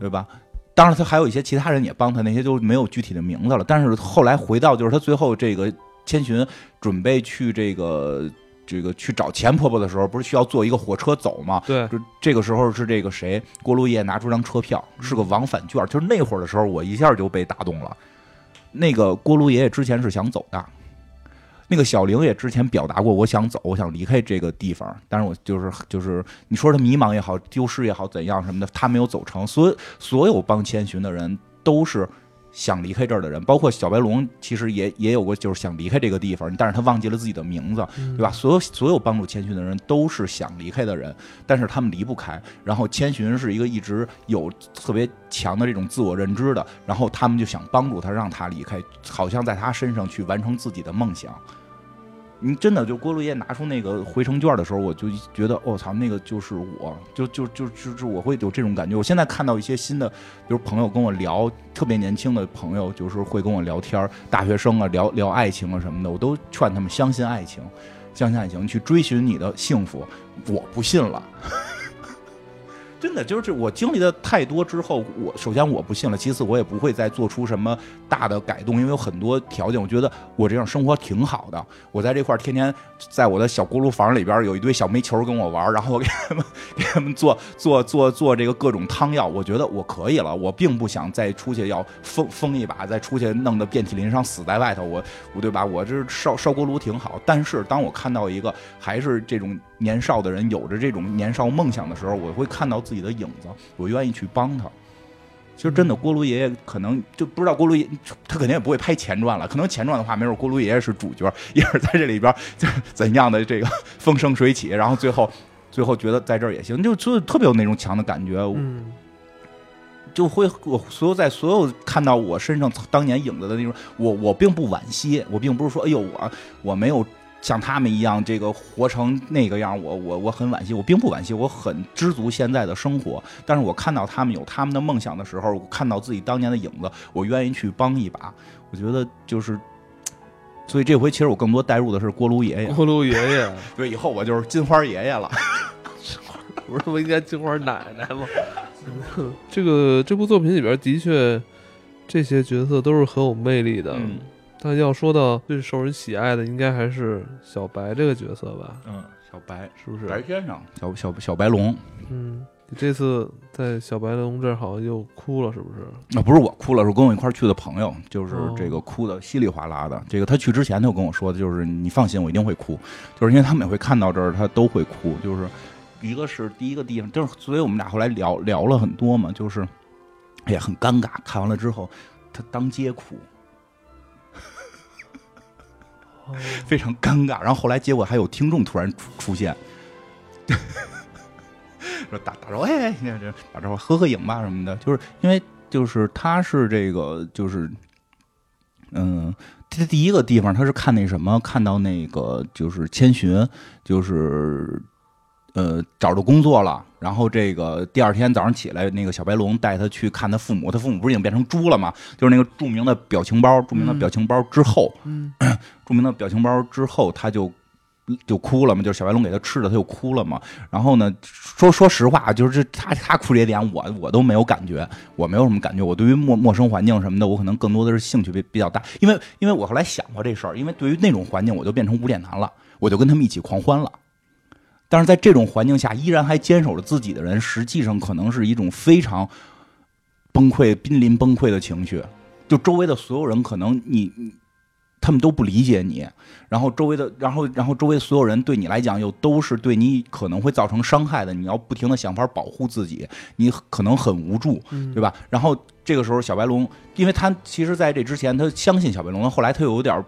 对吧？当然，他还有一些其他人也帮他，那些就没有具体的名字了。但是后来回到，就是他最后这个千寻准备去这个这个去找钱婆婆的时候，不是需要坐一个火车走吗？对，就这个时候是这个谁锅炉爷爷拿出张车票，是个往返券。就是那会儿的时候，我一下就被打动了。那个锅炉爷爷之前是想走的。那个小玲也之前表达过，我想走，我想离开这个地方，但是我就是就是你说他迷茫也好，丢失也好，怎样什么的，他没有走成。所所有帮千寻的人都是。想离开这儿的人，包括小白龙，其实也也有过，就是想离开这个地方，但是他忘记了自己的名字，对吧？所有所有帮助千寻的人都是想离开的人，但是他们离不开。然后千寻是一个一直有特别强的这种自我认知的，然后他们就想帮助他，让他离开，好像在他身上去完成自己的梦想。你真的就郭路夜拿出那个回程券的时候，我就觉得，我操，那个就是我，就就就就是我会有这种感觉。我现在看到一些新的，比如朋友跟我聊，特别年轻的朋友，就是会跟我聊天，大学生啊，聊聊爱情啊什么的，我都劝他们相信爱情，相信爱情，去追寻你的幸福。我不信了，真的就是我经历的太多之后，我首先我不信了，其次我也不会再做出什么大的改动，因为有很多条件，我觉得我这样生活挺好的。我在这块天天在我的小锅炉房里边有一堆小煤球跟我玩，然后我给他们给他们做做做做这个各种汤药，我觉得我可以了。我并不想再出去要疯疯一把，再出去弄得遍体鳞伤死在外头，我我对吧？我这烧烧锅炉挺好，但是当我看到一个还是这种。年少的人有着这种年少梦想的时候，我会看到自己的影子，我愿意去帮他。其实真的，锅炉爷爷可能就不知道锅炉爷，他肯定也不会拍前传了。可能前传的话，没准锅炉爷爷是主角，也是在这里边就是怎样的这个 风生水起，然后最后最后觉得在这儿也行，就就特别有那种强的感觉。嗯，就会我所有在所有看到我身上当年影子的那种，我我并不惋惜，我并不是说哎呦我我没有。像他们一样，这个活成那个样，我我我很惋惜，我并不惋惜，我很知足现在的生活。但是我看到他们有他们的梦想的时候，看到自己当年的影子，我愿意去帮一把。我觉得就是，所以这回其实我更多带入的是锅炉爷爷。锅炉爷爷，对，以后我就是金花爷爷了。不是不应该金花奶奶吗？这个这部作品里边的确，这些角色都是很有魅力的。但要说到最受人喜爱的，应该还是小白这个角色吧？嗯，小白是不是？白先生，小小小白龙。嗯，你这次在小白龙这儿好像又哭了，是不是？那不是我哭了，是跟我一块儿去的朋友，就是这个哭的稀里哗啦的。这个他去之前他就跟我说的，就是你放心，我一定会哭，就是因为他每回看到这儿他都会哭。就是一个是第一个地方，就是所以我们俩后来聊聊了很多嘛，就是哎呀很尴尬。看完了之后，他当街哭。非常尴尬，然后后来结果还有听众突然出出现，说打打招呼，哎，这打招呼，合合影吧什么的，就是因为就是他是这个就是，嗯，他第一个地方他是看那什么，看到那个就是千寻，就是。呃，找着工作了，然后这个第二天早上起来，那个小白龙带他去看他父母，他父母不是已经变成猪了吗？就是那个著名的表情包，著名的表情包之后，嗯，著名的表情包之后，他就就哭了嘛，就是小白龙给他吃的，他就哭了嘛。然后呢，说说实话，就是他他哭这点，我我都没有感觉，我没有什么感觉。我对于陌陌生环境什么的，我可能更多的是兴趣比比较大，因为因为我后来想过这事儿，因为对于那种环境，我就变成无脸男了，我就跟他们一起狂欢了。但是在这种环境下，依然还坚守着自己的人，实际上可能是一种非常崩溃、濒临崩溃的情绪。就周围的所有人，可能你他们都不理解你，然后周围的，然后然后周围的所有人对你来讲又都是对你可能会造成伤害的。你要不停的想法保护自己，你可能很无助，对吧？然后这个时候，小白龙，因为他其实在这之前他相信小白龙，后来他又有点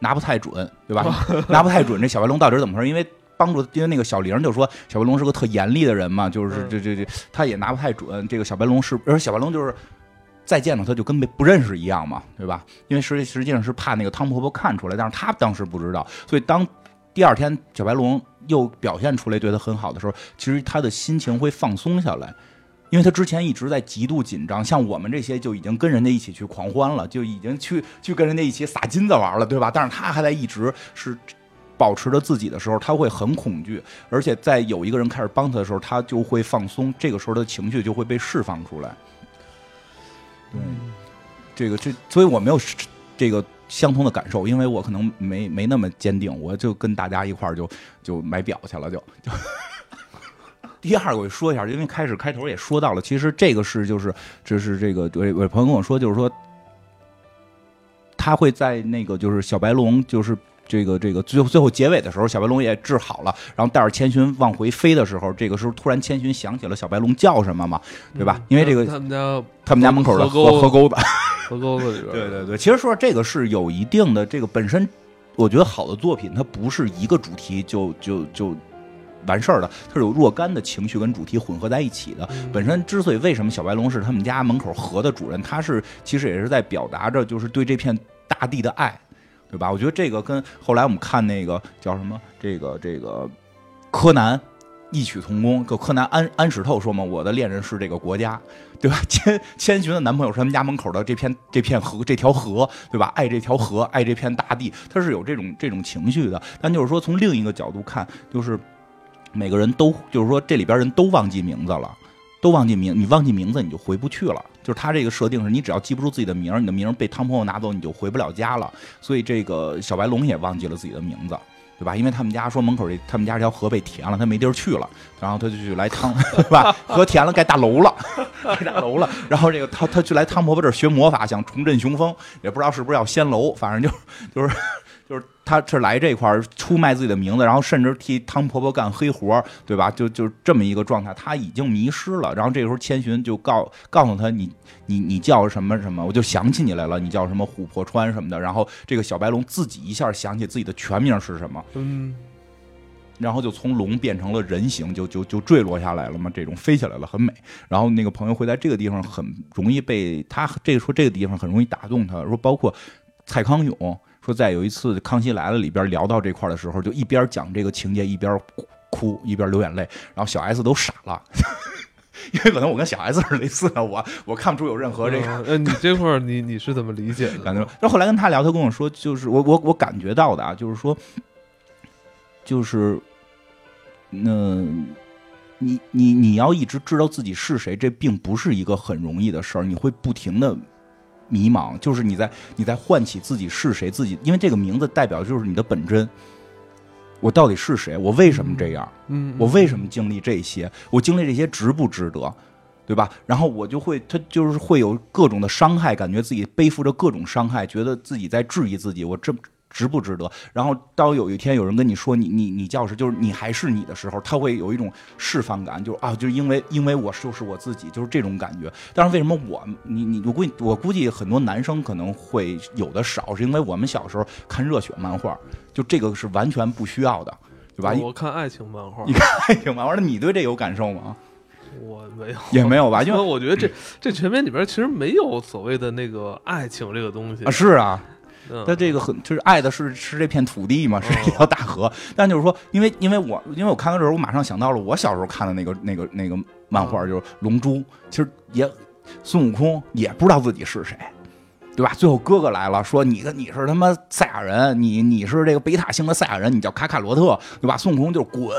拿不太准，对吧？拿不太准，这小白龙到底是怎么回事？因为帮助，因为那个小玲就说小白龙是个特严厉的人嘛，就是这这这，他也拿不太准这个小白龙是，而小白龙就是再见到他就跟没不认识一样嘛，对吧？因为实实际上是怕那个汤婆婆看出来，但是他当时不知道，所以当第二天小白龙又表现出来对他很好的时候，其实他的心情会放松下来，因为他之前一直在极度紧张，像我们这些就已经跟人家一起去狂欢了，就已经去去跟人家一起撒金子玩了，对吧？但是他还在一直是。保持着自己的时候，他会很恐惧，而且在有一个人开始帮他的时候，他就会放松，这个时候的情绪就会被释放出来。对，这个这，所以我没有这个相同的感受，因为我可能没没那么坚定，我就跟大家一块儿就就买表去了，就就。第二个我说一下，因为开始开头也说到了，其实这个是就是这是这个我我朋友跟我说，就是说他会在那个就是小白龙就是。这个这个最后最后结尾的时候，小白龙也治好了，然后带着千寻往回飞的时候，这个时候突然千寻想起了小白龙叫什么嘛，对吧？因为这个他们家他们家门口的河河沟子，河沟子里边。对对对，其实说这个是有一定的这个本身，我觉得好的作品它不是一个主题就就就完事儿了，它是有若干的情绪跟主题混合在一起的。本身之所以为什么小白龙是他们家门口河的主人，他是其实也是在表达着就是对这片大地的爱。对吧？我觉得这个跟后来我们看那个叫什么，这个这个柯南异曲同工。就柯南安安史透说嘛，我的恋人是这个国家，对吧？千千寻的男朋友是他们家门口的这片这片河这条河，对吧？爱这条河，爱这片大地，他是有这种这种情绪的。但就是说，从另一个角度看，就是每个人都就是说这里边人都忘记名字了。都忘记名，你忘记名字你就回不去了。就是他这个设定是你只要记不住自己的名，你的名被汤婆婆拿走，你就回不了家了。所以这个小白龙也忘记了自己的名字，对吧？因为他们家说门口这他们家这条河被填了，他没地儿去了，然后他就去来汤，对吧？河填了，盖大楼了，盖大楼了。然后这个他他去来汤婆婆这儿学魔法，想重振雄风，也不知道是不是要掀楼，反正就就是。就是他是来这块儿出卖自己的名字，然后甚至替汤婆婆干黑活对吧？就就这么一个状态，他已经迷失了。然后这个时候千寻就告告诉他：“你你你叫什么什么？”我就想起你来了，你叫什么琥珀川什么的。然后这个小白龙自己一下想起自己的全名是什么，嗯，然后就从龙变成了人形，就就就坠落下来了嘛，这种飞起来了，很美。然后那个朋友会在这个地方很容易被他这个说这个地方很容易打动他，说包括蔡康永。说在有一次《康熙来了》里边聊到这块的时候，就一边讲这个情节，一边哭，一边流眼泪，然后小 S 都傻了，因为可能我跟小 S 是类似的，我我看不出有任何这个。呃，你这块儿你你是怎么理解的？感觉，然后后来跟他聊，他跟我说，就是我我我感觉到的啊，就是说，就是那，你你你要一直知道自己是谁，这并不是一个很容易的事儿，你会不停的。迷茫，就是你在你在唤起自己是谁，自己因为这个名字代表就是你的本真。我到底是谁？我为什么这样？嗯，我为什么经历这些？我经历这些值不值得？对吧？然后我就会，他就是会有各种的伤害，感觉自己背负着各种伤害，觉得自己在质疑自己。我这。值不值得？然后到有一天有人跟你说你你你教师就是你还是你的时候，他会有一种释放感，就是啊，就是因为因为我就是我自己，就是这种感觉。但是为什么我你你我估计我估计很多男生可能会有的少，是因为我们小时候看热血漫画，就这个是完全不需要的，对吧？我看爱情漫画，你看爱情漫画，那你对这有感受吗？我没有，也没有吧，因为我觉得这这全片里边其实没有所谓的那个爱情这个东西啊，是啊。他这个很就是爱的是是这片土地嘛，是这条大河。但就是说，因为因为我因为我看到这儿，我马上想到了我小时候看的那个那个那个漫画，就是《龙珠》。其实也孙悟空也不知道自己是谁。对吧？最后哥哥来了，说你的你是他妈赛亚人，你你是这个贝塔星的赛亚人，你叫卡卡罗特，对吧？孙悟空就是滚，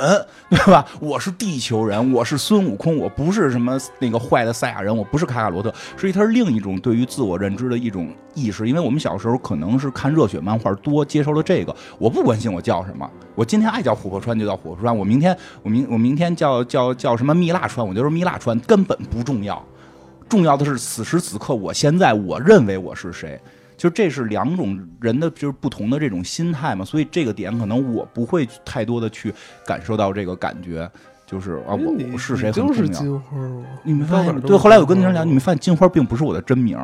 对吧？我是地球人，我是孙悟空，我不是什么那个坏的赛亚人，我不是卡卡罗特，所以他是另一种对于自我认知的一种意识。因为我们小时候可能是看热血漫画多，接受了这个，我不关心我叫什么，我今天爱叫琥珀川就叫琥珀川，我明天我明我明天叫叫叫什么蜜蜡川，我就是蜜蜡川，根本不重要。重要的是此时此刻，我现在我认为我是谁，就这是两种人的就是不同的这种心态嘛，所以这个点可能我不会太多的去感受到这个感觉，就是啊，我是谁很重要。你们发现？对，后来我跟那人讲，你们发现金花并不是我的真名。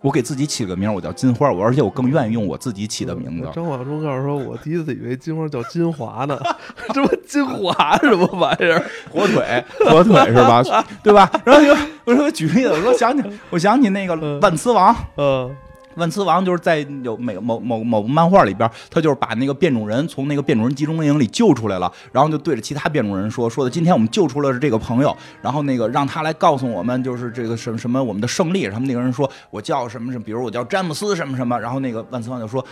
我给自己起个名，我叫金花，我而且我更愿意用我自己起的名字。张广忠告诉说，我第一次以为金花叫金华呢，这不金华什么玩意儿？火腿，火腿是吧？对吧？然后就我说举例子，我说想起我想起那个万磁王，嗯。万磁王就是在有每某某某漫画里边，他就是把那个变种人从那个变种人集中营里救出来了，然后就对着其他变种人说：“说的今天我们救出了这个朋友，然后那个让他来告诉我们，就是这个什么什么我们的胜利。”他们那个人说：“我叫什么什么，比如我叫詹姆斯什么什么。”然后那个万磁王就说：“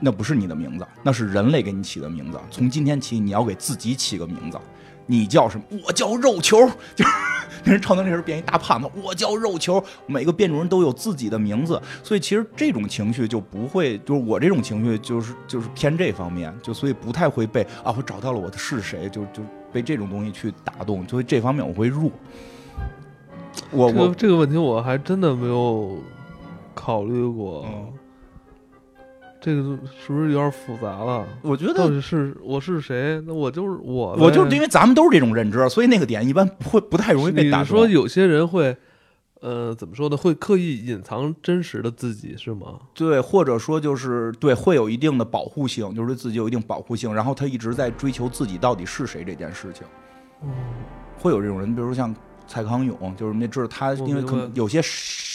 那不是你的名字，那是人类给你起的名字。从今天起，你要给自己起个名字。”你叫什么？我叫肉球，就是 那人超能力时变一大胖子。我叫肉球。每个变种人都有自己的名字，所以其实这种情绪就不会，就是我这种情绪就是就是偏这方面，就所以不太会被啊，我找到了我的是谁，就就被这种东西去打动，所以这方面我会弱。我我这个问题我还真的没有考虑过。这个是不是有点复杂了？我觉得到底是我是谁？那我就是我，我就是因为咱们都是这种认知，所以那个点一般不会不太容易被打你。说有些人会，呃，怎么说呢？会刻意隐藏真实的自己是吗？对，或者说就是对，会有一定的保护性，就是对自己有一定保护性，然后他一直在追求自己到底是谁这件事情。嗯，会有这种人，比如像蔡康永，就是那知道他，因为可能有些。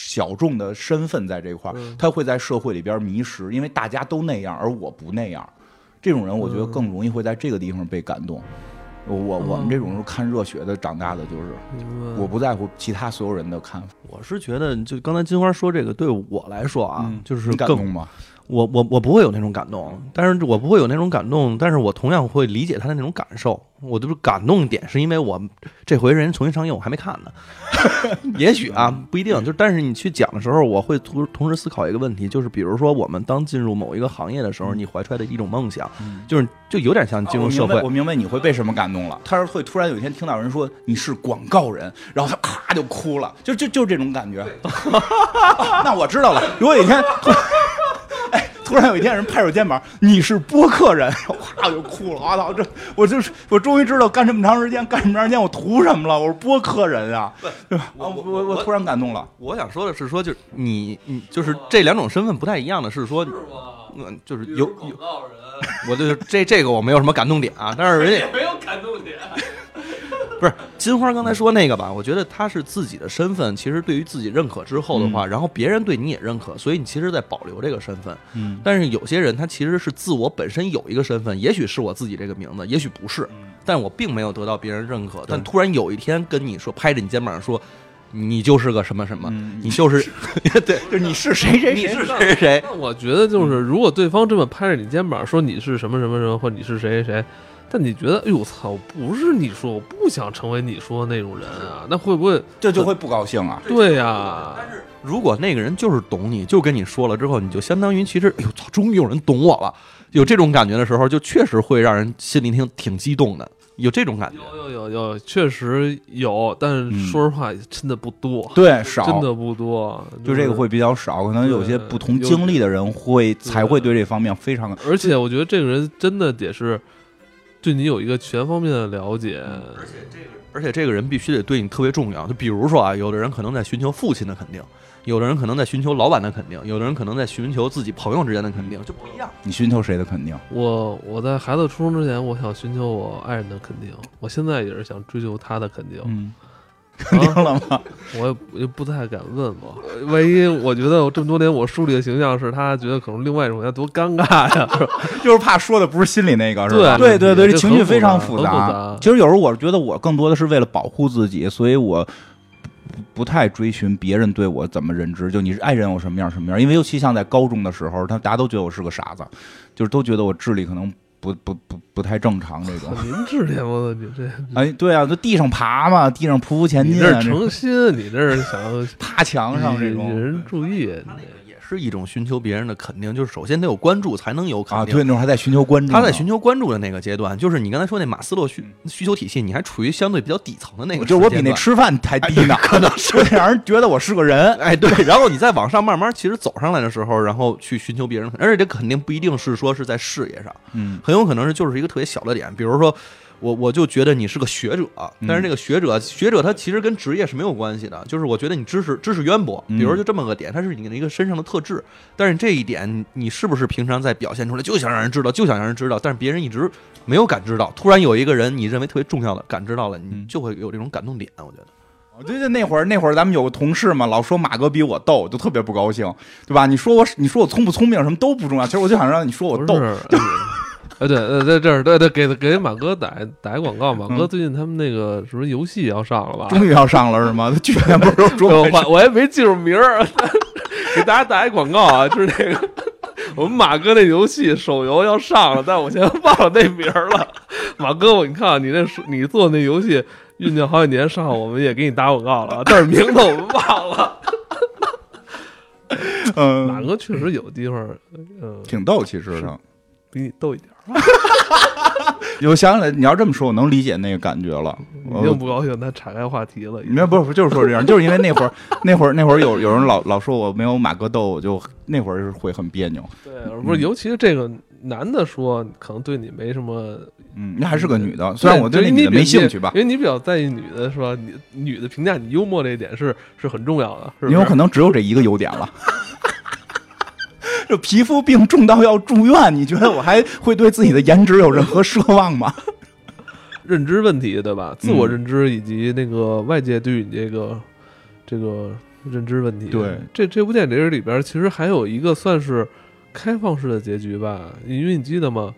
小众的身份在这块儿，他会在社会里边迷失，因为大家都那样，而我不那样。这种人，我觉得更容易会在这个地方被感动。我我们这种是看热血的长大的，就是我不在乎其他所有人的看法。我是觉得，就刚才金花说这个，对我来说啊，就是感动吗？我我我不会有那种感动，但是我不会有那种感动，但是我同样会理解他的那种感受。我就是感动点，是因为我这回人重新上映，我还没看呢。也许啊，不一定。就，但是你去讲的时候，我会同同时思考一个问题，就是比如说，我们当进入某一个行业的时候，你怀揣的一种梦想，就是就有点像进入社会。我明白你会被什么感动了。他是会突然有一天听到人说你是广告人，然后他咔就哭了，就就就这种感觉。那我知道了。如果有一天。突然有一天，人拍我肩膀：“你是播客人。”哗，我就哭了。我操，这我就是我终于知道干这么长时间，干这么长时间我图什么了？我是播客人啊，对吧？我我我突然感动了。我想说的是，说就是你你就是这两种身份不太一样的是说，嗯，就是有有，我就这这个我没有什么感动点啊，但是人家 没有感动点。不是金花刚才说那个吧？我觉得他是自己的身份，其实对于自己认可之后的话，然后别人对你也认可，所以你其实在保留这个身份。嗯，但是有些人他其实是自我本身有一个身份，也许是我自己这个名字，也许不是，但我并没有得到别人认可。但突然有一天跟你说，拍着你肩膀说，你就是个什么什么，你就是 对，就你是谁谁谁，是谁谁谁。我觉得就是，如果对方这么拍着你肩膀说你是什么什么什么，或你是谁谁谁。但你觉得，哎呦我操，不是你说，我不想成为你说的那种人啊，那会不会这就会不高兴啊？对呀。但是如果那个人就是懂你，就跟你说了之后，你就相当于其实，哎呦操，终于有人懂我了，有这种感觉的时候，就确实会让人心里挺挺激动的，有这种感觉。有有有有，确实有，但是说实话，真的不多，对，少，真的不多，就这个会比较少，可能有些不同经历的人会才会对这方面非常。而且我觉得这个人真的得是。对你有一个全方面的了解，而且这个，而且这个人必须得对你特别重要。就比如说啊，有的人可能在寻求父亲的肯定，有的人可能在寻求老板的肯定，有的人可能在寻求自己朋友之间的肯定，就不一样。你寻求谁的肯定？我我在孩子出生之前，我想寻求我爱人的肯定。我现在也是想追求他的肯定。嗯。肯定了吗？我也不太敢问吧。万一我觉得我这么多年我树立的形象是他觉得可能另外一种，那多尴尬呀！就是怕说的不是心里那个，是吧？对对对，这情绪非常复杂。其实有时候我觉得我更多的是为了保护自己，所以我不太追寻别人对我怎么认知。就你是爱人我什么样什么样？因为尤其像在高中的时候，他大家都觉得我是个傻子，就是都觉得我智力可能。不不不不太正常这种，明智点我操你这 哎对啊，就地上爬嘛，地上匍匐前进，你这诚心，你这是想爬 墙上这种引人注意。是一种寻求别人的肯定，就是首先得有关注，才能有肯定。对，那还在寻求关注，他在寻求关注的那个阶段，就是你刚才说那马斯洛需需求体系，你还处于相对比较底层的那个。就是我比那吃饭还低呢，可能是 让人觉得我是个人。哎，对。然后你再往上慢慢，其实走上来的时候，然后去寻求别人，而且这肯定不一定是说是在事业上，嗯，很有可能是就是一个特别小的点，比如说。我我就觉得你是个学者，但是那个学者学者他其实跟职业是没有关系的，就是我觉得你知识知识渊博，比如就这么个点，它是你的一个身上的特质，但是这一点你是不是平常在表现出来，就想让人知道，就想让人知道，但是别人一直没有感知到，突然有一个人你认为特别重要的感知到了，你就会有这种感动点，我觉得。对对，那会儿那会儿咱们有个同事嘛，老说马哥比我逗，就特别不高兴，对吧？你说我你说我聪不聪明什么都不重要，其实我就想让你说我逗。哎，对，呃，在这儿，对对，给给马哥打打一广告。马哥最近他们那个什么游戏要上了吧？终于要上了是吗？他 去年不是说我我还没记住名儿，给大家打一广告啊，就是那个我们马哥那游戏手游要上了，但我现在忘了那名儿了。马哥，我你看你那你做那游戏酝酿好几年上，我们也给你打广告了，但是名字我们忘了。嗯，马哥确实有地方，嗯，挺逗，其实他比你逗一点。我想起来，你要这么说，我能理解那个感觉了。已经不高兴，他岔开话题了。没有，不是，就是说这样，就是因为那会儿，那会儿，那会儿有有人老老说我没有马哥逗，我就那会儿会很别扭。对，不是，尤其是这个男的说，可能对你没什么。嗯，那还是个女的，虽然我对女的没兴趣吧，因为你比较在意女的是吧？女女的评价你幽默这一点是是很重要的，因为我可能只有这一个优点了。这皮肤病重到要住院，你觉得我还会对自己的颜值有任何奢望吗？认知问题，对吧？自我认知以及那个外界对你这个这个认知问题。对，这这部电影里边其实还有一个算是开放式的结局吧？因为你记得吗？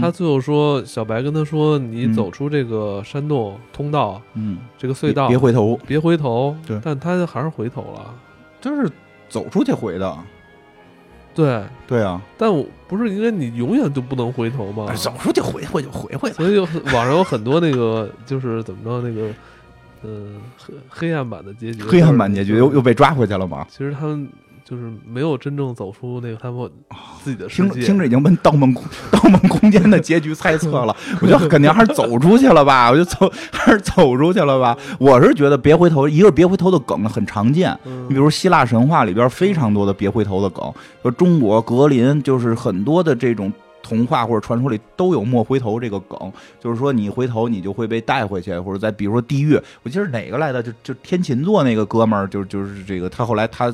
他最后说，小白跟他说：“你走出这个山洞通道，嗯，这个隧道，别回头，别回头。”对，但他还是回头了，就是走出去回的。对，对啊，但我不是应该你永远就不能回头吗？怎么说就回回就回回了。所以有很网上有很多那个 就是怎么着那个，嗯，黑黑暗版的结局，黑暗版结局又又被抓回去了吗？其实他们就是没有真正走出那个他们自己的世界。听听着已经奔《盗梦空盗梦空间》的结局猜测了，我觉得肯定还是走出去了吧，我就走还是走出去了吧。我是觉得别回头，一个是别回头的梗很常见，嗯你比如希腊神话里边非常多的别回头的梗，说中国格林就是很多的这种。童话或者传说里都有莫回头这个梗，就是说你回头你就会被带回去，或者在比如说地狱，我记得是哪个来的，就就天琴座那个哥们儿，就就是这个他后来他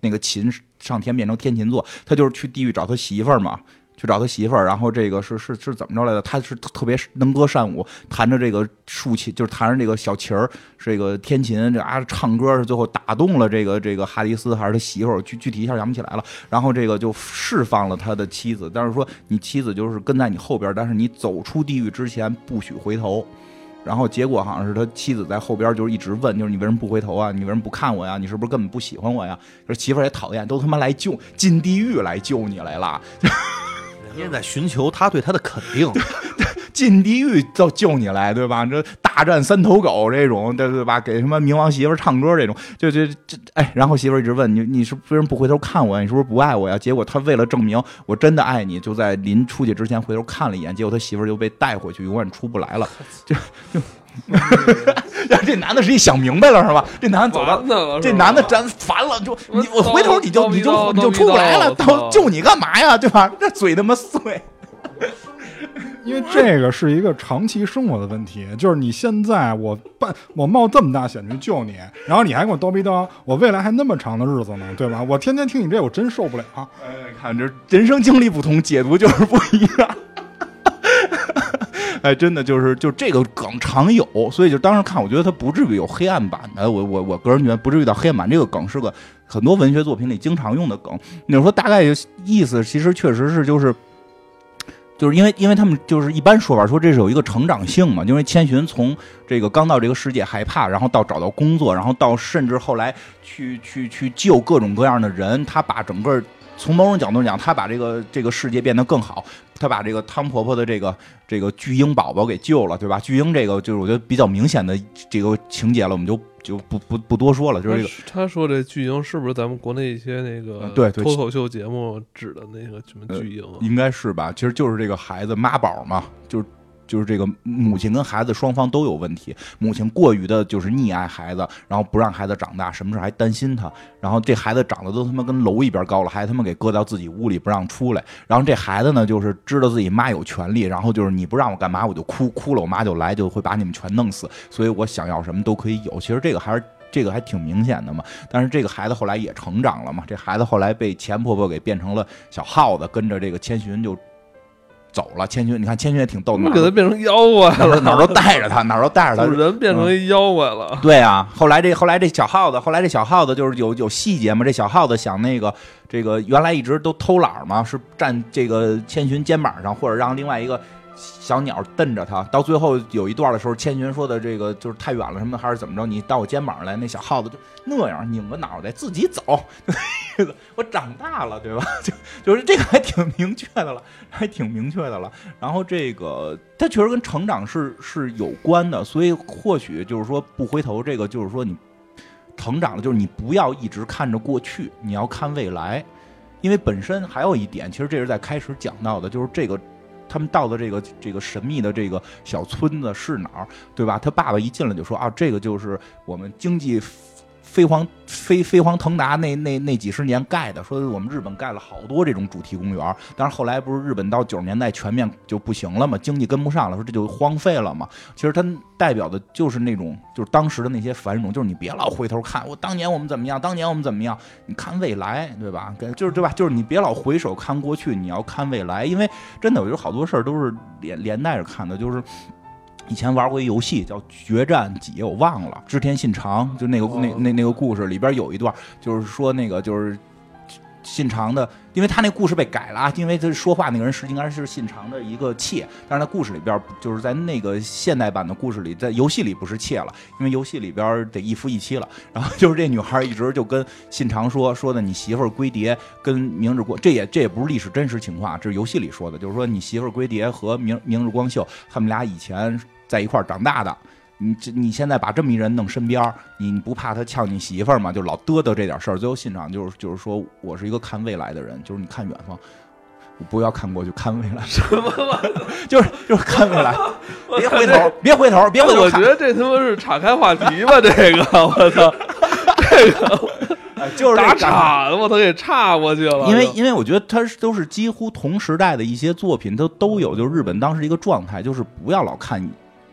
那个琴上天变成天琴座，他就是去地狱找他媳妇儿嘛，去找他媳妇儿，然后这个是是是怎么着来的？他是特别能歌善舞，弹着这个竖琴，就是弹着这个小琴儿，这个天琴，这啊唱歌，最后打动了这个这个哈迪斯还是他媳妇儿，具具体一下想不起来了。然后这个就释放了他的妻子，但是说你妻子就是跟在你后边，但是你走出地狱之前不许回头。然后结果好像是他妻子在后边就是一直问，就是你为什么不回头啊？你为什么不看我呀？你是不是根本不喜欢我呀？就是媳妇儿也讨厌，都他妈来救进地狱来救你来了。人家在寻求他对他的肯定，进地狱都救你来，对吧？这大战三头狗这种，对对吧？给什么冥王媳妇儿唱歌这种，就就这哎，然后媳妇儿一直问你，你是为什么不回头看我呀？你是不是不爱我呀？结果他为了证明我真的爱你，就在临出去之前回头看了一眼，结果他媳妇儿就被带回去，永远出不来了。就就，这男的是一想明白了是吧？这男的走到这男的真烦了，就你我我回头你就你就你就出不来了，到救你干嘛呀？对吧？这嘴他妈碎。因为这个是一个长期生活的问题，就是你现在我办我冒这么大险去救你，然后你还给我叨逼叨，我未来还那么长的日子呢，对吧？我天天听你这，我真受不了。哎，看这人生经历不同，解读就是不一样。哎，真的就是就这个梗常有，所以就当时看，我觉得它不至于有黑暗版的。我我我个人觉得不至于到黑暗版。这个梗是个很多文学作品里经常用的梗。你说大概意思，其实确实是就是。就是因为，因为他们就是一般说法说这是有一个成长性嘛，因为千寻从这个刚到这个世界害怕，然后到找到工作，然后到甚至后来去去去救各种各样的人，他把整个从某种角度讲，他把这个这个世界变得更好，他把这个汤婆婆的这个这个巨婴宝宝给救了，对吧？巨婴这个就是我觉得比较明显的这个情节了，我们就就不不不多说了，就是这个。他说这巨婴是不是咱们国内一些那个嗯对对脱口秀节目指的那个什么巨婴啊？应该是吧？其实就是这个孩子妈宝嘛，就是就是这个母亲跟孩子双方都有问题，母亲过于的就是溺爱孩子，然后不让孩子长大，什么事还担心他，然后这孩子长得都他妈跟楼一边高了，还他妈给搁到自己屋里不让出来，然后这孩子呢就是知道自己妈有权利，然后就是你不让我干嘛我就哭，哭了我妈就来，就会把你们全弄死，所以我想要什么都可以有。其实这个还是。这个还挺明显的嘛，但是这个孩子后来也成长了嘛，这孩子后来被钱婆婆给变成了小耗子，跟着这个千寻就走了。千寻，你看千寻也挺逗，怎哪儿都么给他变成妖怪了？哪儿都带着他，哪儿都带着他。主人变成一妖怪了。对啊，后来这后来这小耗子，后来这小耗子就是有有细节嘛。这小耗子想那个这个原来一直都偷懒嘛，是站这个千寻肩膀上，或者让另外一个小鸟瞪着他。到最后有一段的时候，千寻说的这个就是太远了什么，还是怎么着？你到我肩膀上来，那小耗子就那样拧个脑袋自己走，这 个我长大了，对吧？就就是这个还挺明确的了，还挺明确的了。然后这个它确实跟成长是是有关的，所以或许就是说不回头，这个就是说你成长了，就是你不要一直看着过去，你要看未来。因为本身还有一点，其实这是在开始讲到的，就是这个他们到的这个这个神秘的这个小村子是哪儿，对吧？他爸爸一进来就说啊，这个就是我们经济飞黄飞飞黄腾达那那那几十年盖的，说我们日本盖了好多这种主题公园，但是后来不是日本到九十年代全面就不行了嘛，经济跟不上了，说这就荒废了嘛。其实它代表的就是那种就是当时的那些繁荣，就是你别老回头看我当年我们怎么样，当年我们怎么样，你看未来，对吧？跟就是对吧？就是你别老回首看过去，你要看未来，因为真的我觉得好多事儿都是连连带着看的，就是。以前玩过一游戏叫《决战几》，我忘了，织田信长就那个那那那个故事里边有一段，就是说那个就是信长的，因为他那故事被改了啊，因为他说话那个人是应该是信长的一个妾，但是他故事里边，就是在那个现代版的故事里，在游戏里不是妾了，因为游戏里边得一夫一妻了。然后就是这女孩一直就跟信长说说的，你媳妇儿龟蝶跟明日光，这也这也不是历史真实情况，这是游戏里说的，就是说你媳妇儿龟蝶和明明日光秀他们俩以前在一块儿长大的。你这你现在把这么一人弄身边你不怕他呛你媳妇儿吗？就老嘚嘚这点事儿。最后信长就是就是说我是一个看未来的人，就是你看远方，不要看过去，看未来。什么？就是就是看未来，别回头，别回头，别回头。我觉得这他妈是岔开话题吧？这个我操，这个 就是打岔，我操给岔过去了。因为因为我觉得他都是几乎同时代的一些作品，都都有，就是日本当时一个状态，就是不要老看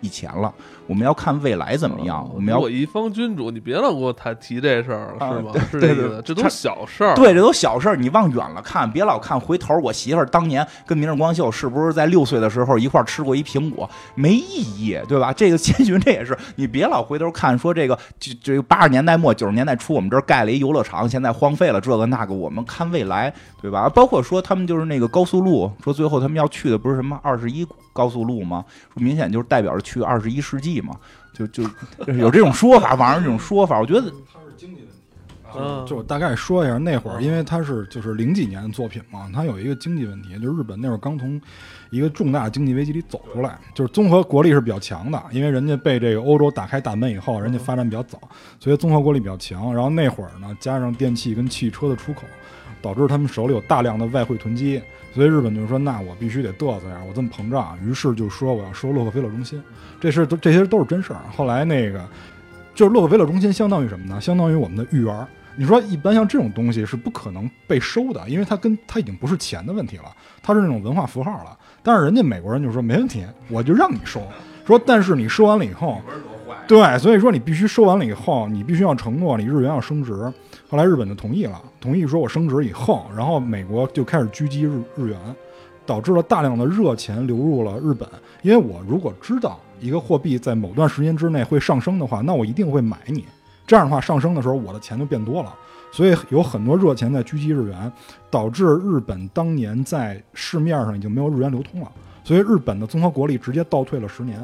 以前了。我们要看未来怎么样？我们要我一方君主，你别老给我谈提这事儿了，是吗？是这个，这都小事儿。对，这都小事儿，你往远了看，别老看回头。我媳妇儿当年跟明日光秀是不是在六岁的时候一块吃过一苹果？没意义，对吧？这个千寻这也是，你别老回头看，说这个这这个八十年代末九十年代初，我们这儿盖了一游乐场，现在荒废了，这个那个，我们看未来，对吧？包括说他们就是那个高速路，说最后他们要去的不是什么二十一高速路吗？明显就是代表着去二十一世纪嘛。就就有这种说法，网上这种说法，我觉得它是经济问题。嗯，就我大概说一下，那会儿因为它是就是零几年的作品嘛，它有一个经济问题，就是日本那会儿刚从一个重大经济危机里走出来，就是综合国力是比较强的，因为人家被这个欧洲打开大门以后，人家发展比较早，所以综合国力比较强。然后那会儿呢，加上电器跟汽车的出口，导致他们手里有大量的外汇囤积。所以日本就说：“那我必须得嘚瑟呀，我这么膨胀。”于是就说：“我要收洛克菲勒中心。”这事都这些都是真事儿。后来那个就是洛克菲勒中心，相当于什么呢？相当于我们的育园。你说一般像这种东西是不可能被收的，因为它跟它已经不是钱的问题了，它是那种文化符号了。但是人家美国人就说：“没问题，我就让你收。”说但是你收完了以后，对，所以说你必须收完了以后，你必须要承诺你日元要升值。后来日本就同意了，同意说我升值以后，然后美国就开始狙击日日元，导致了大量的热钱流入了日本。因为我如果知道一个货币在某段时间之内会上升的话，那我一定会买你。这样的话，上升的时候我的钱就变多了，所以有很多热钱在狙击日元，导致日本当年在市面上已经没有日元流通了，所以日本的综合国力直接倒退了十年。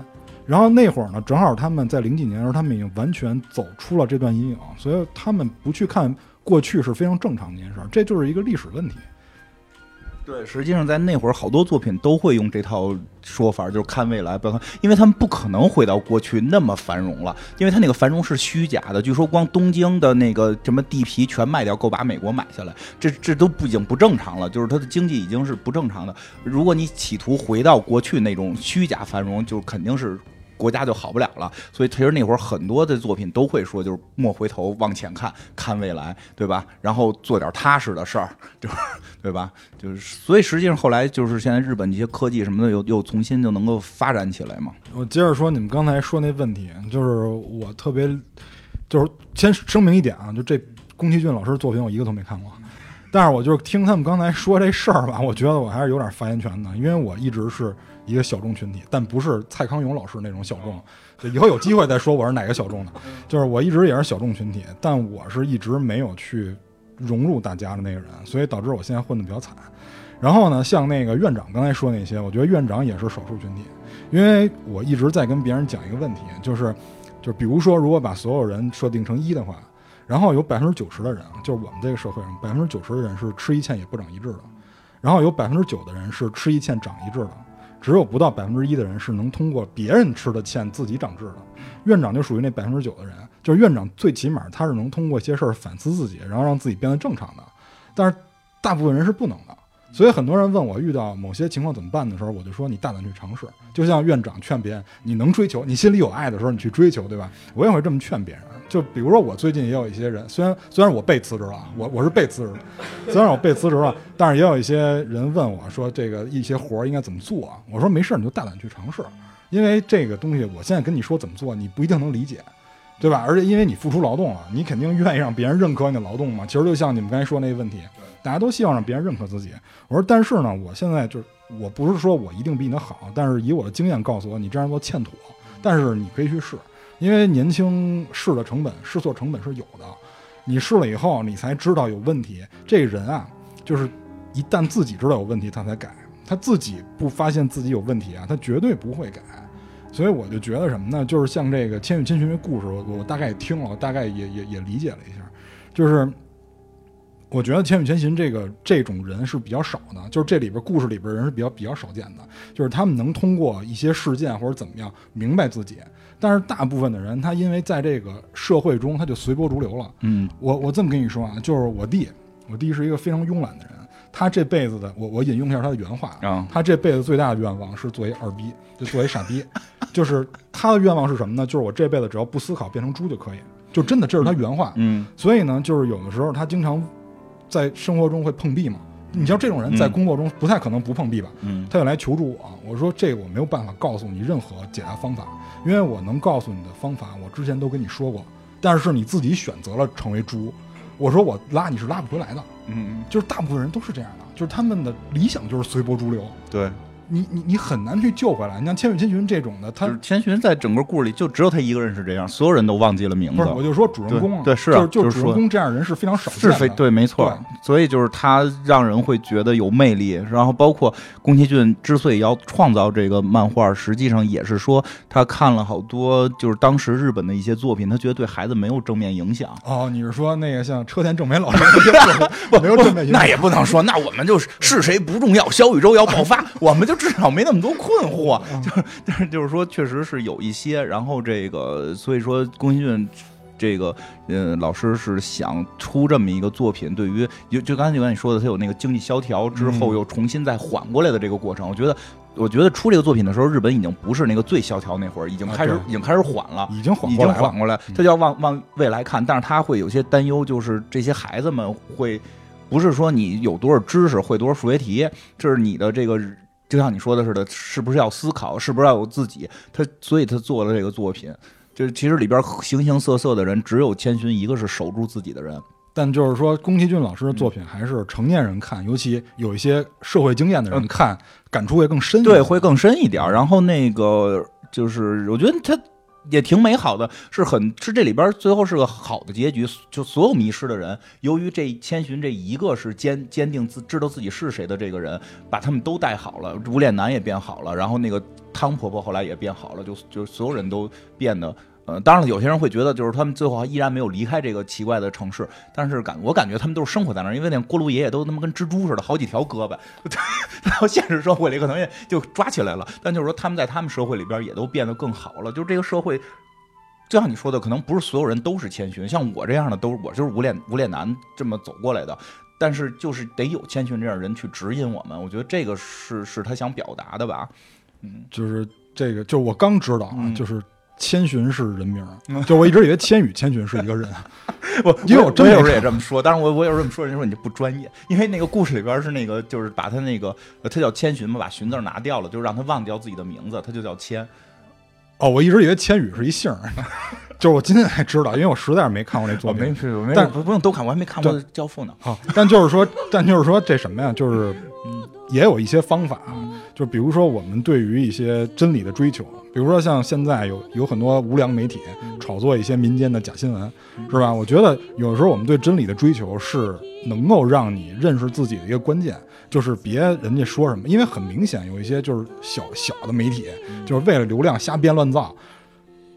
然后那会儿呢，正好他们在零几年的时候，他们已经完全走出了这段阴影，所以他们不去看过去是非常正常的一件事，这就是一个历史问题。对，实际上在那会儿，好多作品都会用这套说法，就是看未来，不要看，因为他们不可能回到过去那么繁荣了，因为他那个繁荣是虚假的。据说光东京的那个什么地皮全卖掉，够把美国买下来，这这都不已经不正常了，就是它的经济已经是不正常的。如果你企图回到过去那种虚假繁荣，就肯定是。国家就好不了了，所以其实那会儿很多的作品都会说，就是莫回头，往前看，看未来，对吧？然后做点踏实的事儿，就是，对吧？就是，所以实际上后来就是现在日本这些科技什么的又又重新就能够发展起来嘛。我接着说你们刚才说那问题，就是我特别，就是先声明一点啊，就这宫崎骏老师作品我一个都没看过，但是我就是听他们刚才说这事儿吧，我觉得我还是有点发言权的，因为我一直是。一个小众群体，但不是蔡康永老师那种小众。就以后有机会再说我是哪个小众的。就是我一直也是小众群体，但我是一直没有去融入大家的那个人，所以导致我现在混得比较惨。然后呢，像那个院长刚才说那些，我觉得院长也是少数群体，因为我一直在跟别人讲一个问题，就是，就比如说，如果把所有人设定成一的话，然后有百分之九十的人，就是我们这个社会上百分之九十的人是吃一堑也不长一智的，然后有百分之九的人是吃一堑长一智的。只有不到百分之一的人是能通过别人吃的堑自己长智的，院长就属于那百分之九的人，就是院长最起码他是能通过一些事儿反思自己，然后让自己变得正常的，但是大部分人是不能的。所以很多人问我遇到某些情况怎么办的时候，我就说你大胆去尝试。就像院长劝别人，你能追求，你心里有爱的时候，你去追求，对吧？我也会这么劝别人。就比如说我最近也有一些人，虽然虽然我被辞职了，我我是被辞职的，虽然我被辞职了，但是也有一些人问我说这个一些活儿应该怎么做。我说没事，你就大胆去尝试，因为这个东西我现在跟你说怎么做，你不一定能理解。对吧？而且因为你付出劳动了，你肯定愿意让别人认可你的劳动嘛。其实就像你们刚才说那个问题，大家都希望让别人认可自己。我说，但是呢，我现在就是，我不是说我一定比你的好，但是以我的经验告诉我，你这样做欠妥。但是你可以去试，因为年轻试的成本、试错成本是有的。你试了以后，你才知道有问题。这个人啊，就是一旦自己知道有问题，他才改。他自己不发现自己有问题啊，他绝对不会改。所以我就觉得什么呢？就是像这个《千与千寻》的故事，我我大概也听了，大概也也也理解了一下。就是我觉得《千与千寻》这个这种人是比较少的，就是这里边故事里边人是比较比较少见的，就是他们能通过一些事件或者怎么样明白自己。但是大部分的人，他因为在这个社会中，他就随波逐流了。嗯我我这么跟你说啊，就是我弟，我弟是一个非常慵懒的人，他这辈子的，我我引用一下他的原话啊他这辈子最大的愿望是做一二逼，就做一傻逼，就是他的愿望是什么呢？就是我这辈子只要不思考变成猪就可以，就真的这是他原话。嗯所以呢，就是有的时候他经常在生活中会碰壁嘛。你像这种人在工作中不太可能不碰壁吧？嗯。他就来求助我，我说这个我没有办法告诉你任何解答方法，因为我能告诉你的方法，我之前都跟你说过，但是你自己选择了成为猪，我说我拉你是拉不回来的，嗯，就是大部分人都是这样的，就是他们的理想就是随波逐流，对，你你你很难去救回来。你像《千与千寻》这种的，他就是千寻在整个故事里就只有他一个人是这样，所有人都忘记了名字不是，。我就说主人公啊，对对是啊就就是主人公这样的人是非常少见的，是非对，没错。所以就是他让人会觉得有魅力，然后包括宫崎骏之所以要创造这个漫画，实际上也是说他看了好多就是当时日本的一些作品，他觉得对孩子没有正面影响。哦，你是说那个像车田正美老师 没有正面影响？那也不能说，那我们就是是谁不重要，小宇宙要爆发，我们就至少没那么多困惑。就是，但是就是说，确实是有一些。然后这个，所以说宫崎骏这个，嗯，老师是想出这么一个作品，对于就就刚才就跟你说的，他有那个经济萧条之后嗯又重新再缓过来的这个过程，我觉得。我觉得出这个作品的时候，日本已经不是那个最萧条那会儿，已经开始、啊已经开始缓了，已经缓已过来了经缓过来，他就要往往未来看，但是他会有些担忧，就是这些孩子们会不是说你有多少知识，会多少数学题，这是你的这个，就像你说的似的，是不是要思考，是不是要有自己？他所以他做了这个作品，就是其实里边形形色色的人，只有千寻一个是守住自己的人。但就是说，宫崎骏老师的作品还是成年人看，尤其有一些社会经验的人看，感触会更深。对，会更深一点。然后那个就是，我觉得他也挺美好的，是很是这里边最后是个好的结局。就所有迷失的人，由于这千寻这一个是坚坚定自知道自己是谁的这个人，把他们都带好了，无脸男也变好了，然后那个汤婆婆后来也变好了，就就所有人都变得。呃，当然了，有些人会觉得，就是他们最后依然没有离开这个奇怪的城市，但是感我感觉他们都是生活在那儿，因为那锅炉爷爷都他妈跟蜘蛛似的，好几条胳膊，到现实社会里可能也就抓起来了。但就是说，他们在他们社会里边也都变得更好了。就是这个社会，就像你说的，可能不是所有人都是千寻，像我这样的都是我就是无脸无脸男这么走过来的。但是就是得有千寻这样人去指引我们，我觉得这个是是他想表达的吧。嗯就是这个，就是我刚知道啊，嗯就是千寻是人名儿，就我一直以为千与千寻是一个人。我因为我真有时候也这么说，但是我我有时候这么说，人家说你这不专业，因为那个故事里边是那个就是把他那个呃他叫千寻嘛，把寻字拿掉了，就让他忘掉自己的名字，他就叫千。哦，我一直以为千羽是一姓儿，就是我今天才知道，因为我实在是没看过那作品。但不不用都看，我还没看过《教父》呢。啊，但就是说，但就是说这什么呀？就是嗯也有一些方法，就比如说我们对于一些真理的追求，比如说像现在有有很多无良媒体炒作一些民间的假新闻，是吧？我觉得有时候我们对真理的追求是能够让你认识自己的一个关键，就是别人家说什么，因为很明显有一些就是小小的媒体，就是为了流量瞎编乱造，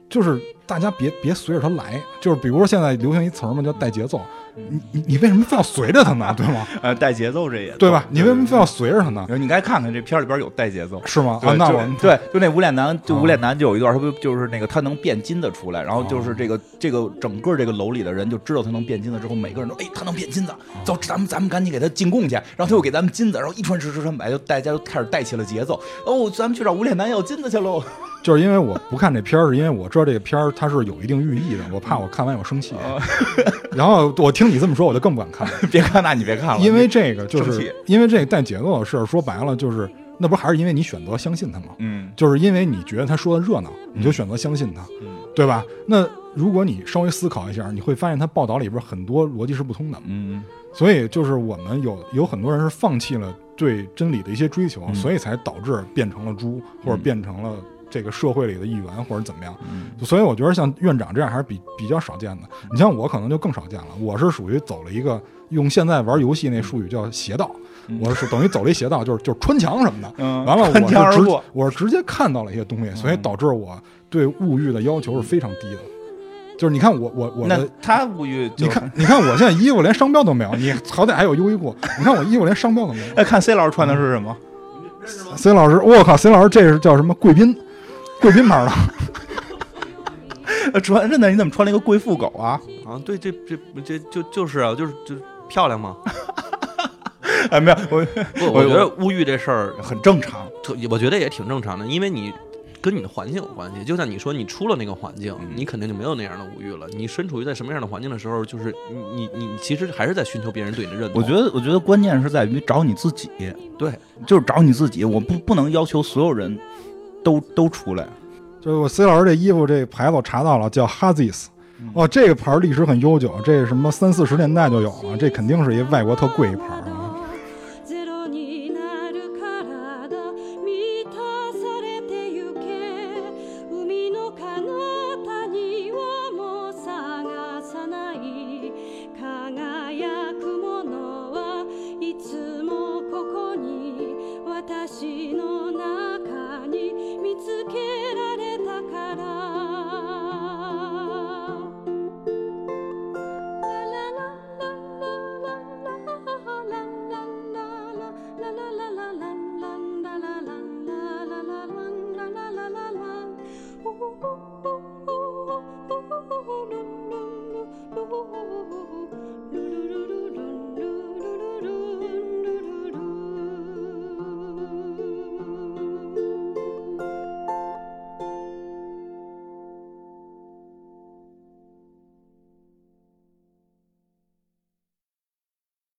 就是大家别别随着他来，就是比如说现在流行一词儿嘛，叫带节奏。你你你为什么非要随着他呢？对吗？呃，带节奏这也对吧？你为什么非要随着他呢？你该看看这片里边有带节奏。是吗？啊，那我们对，就那无脸男，就啊无脸男就有一段，他不就是那个他能变金子出来，然后就是哦这个这个整个这个楼里的人就知道他能变金子之后，每个人都哎他能变金子，走，咱们咱们赶紧给他进贡去，然后他又给咱们金子，然后一传十十传百，就大家就开始带起了节奏。哦，咱们去找无脸男要金子去喽。就是因为我不看这片儿，是因为我知道这个片儿它是有一定寓意的，我怕我看完我生气。哦 然后我听你这么说，我就更不敢看了，别看那，你别看了，因为这个就是因为这个带节奏的事儿，说白了就是那不还是因为你选择相信他吗？嗯就是因为你觉得他说的热闹，你就选择相信他，嗯对吧？那如果你稍微思考一下，你会发现他报道里边很多逻辑是不通的。嗯所以就是我们有有很多人是放弃了对真理的一些追求，嗯所以才导致变成了猪或者变成了这个社会里的一员或者怎么样。嗯所以我觉得像院长这样还是比比较少见的。你像我可能就更少见了，我是属于走了一个用现在玩游戏那术语叫邪道，我是等于走了一邪道，就是就是穿墙什么的。嗯完了，我是直我是直接看到了一些东西，所以导致我对物欲的要求是非常低的。就是你看我我我的，他物欲你看你看我现在衣服连商标都没有，你好歹还有优衣库，你看我衣服连商标都没有。哎，看 C 老师穿的是什么？C 老师，我靠，C 老师这是叫什么贵宾？贵宾牌了，呃 穿真的你怎么穿了一个贵妇狗啊？啊，对，这这这就就是啊，就是就漂亮嘛。哎，没有，我不，我觉得物欲这事儿很正常。特，我觉得也挺正常的，因为你跟你的环境有关系。就像你说，你出了那个环境，嗯你肯定就没有那样的物欲了。你身处于在什么样的环境的时候，就是你你你其实还是在寻求别人对你的认同。我觉得，我觉得关键是在于找你自己，对，就是找你自己。我不不能要求所有人都都出来。就是我 C 老师这衣服这牌子我查到了，叫 Hazis。哦，这个牌历史很悠久，这是什么三四十年代就有了，这肯定是一外国特贵一牌啊。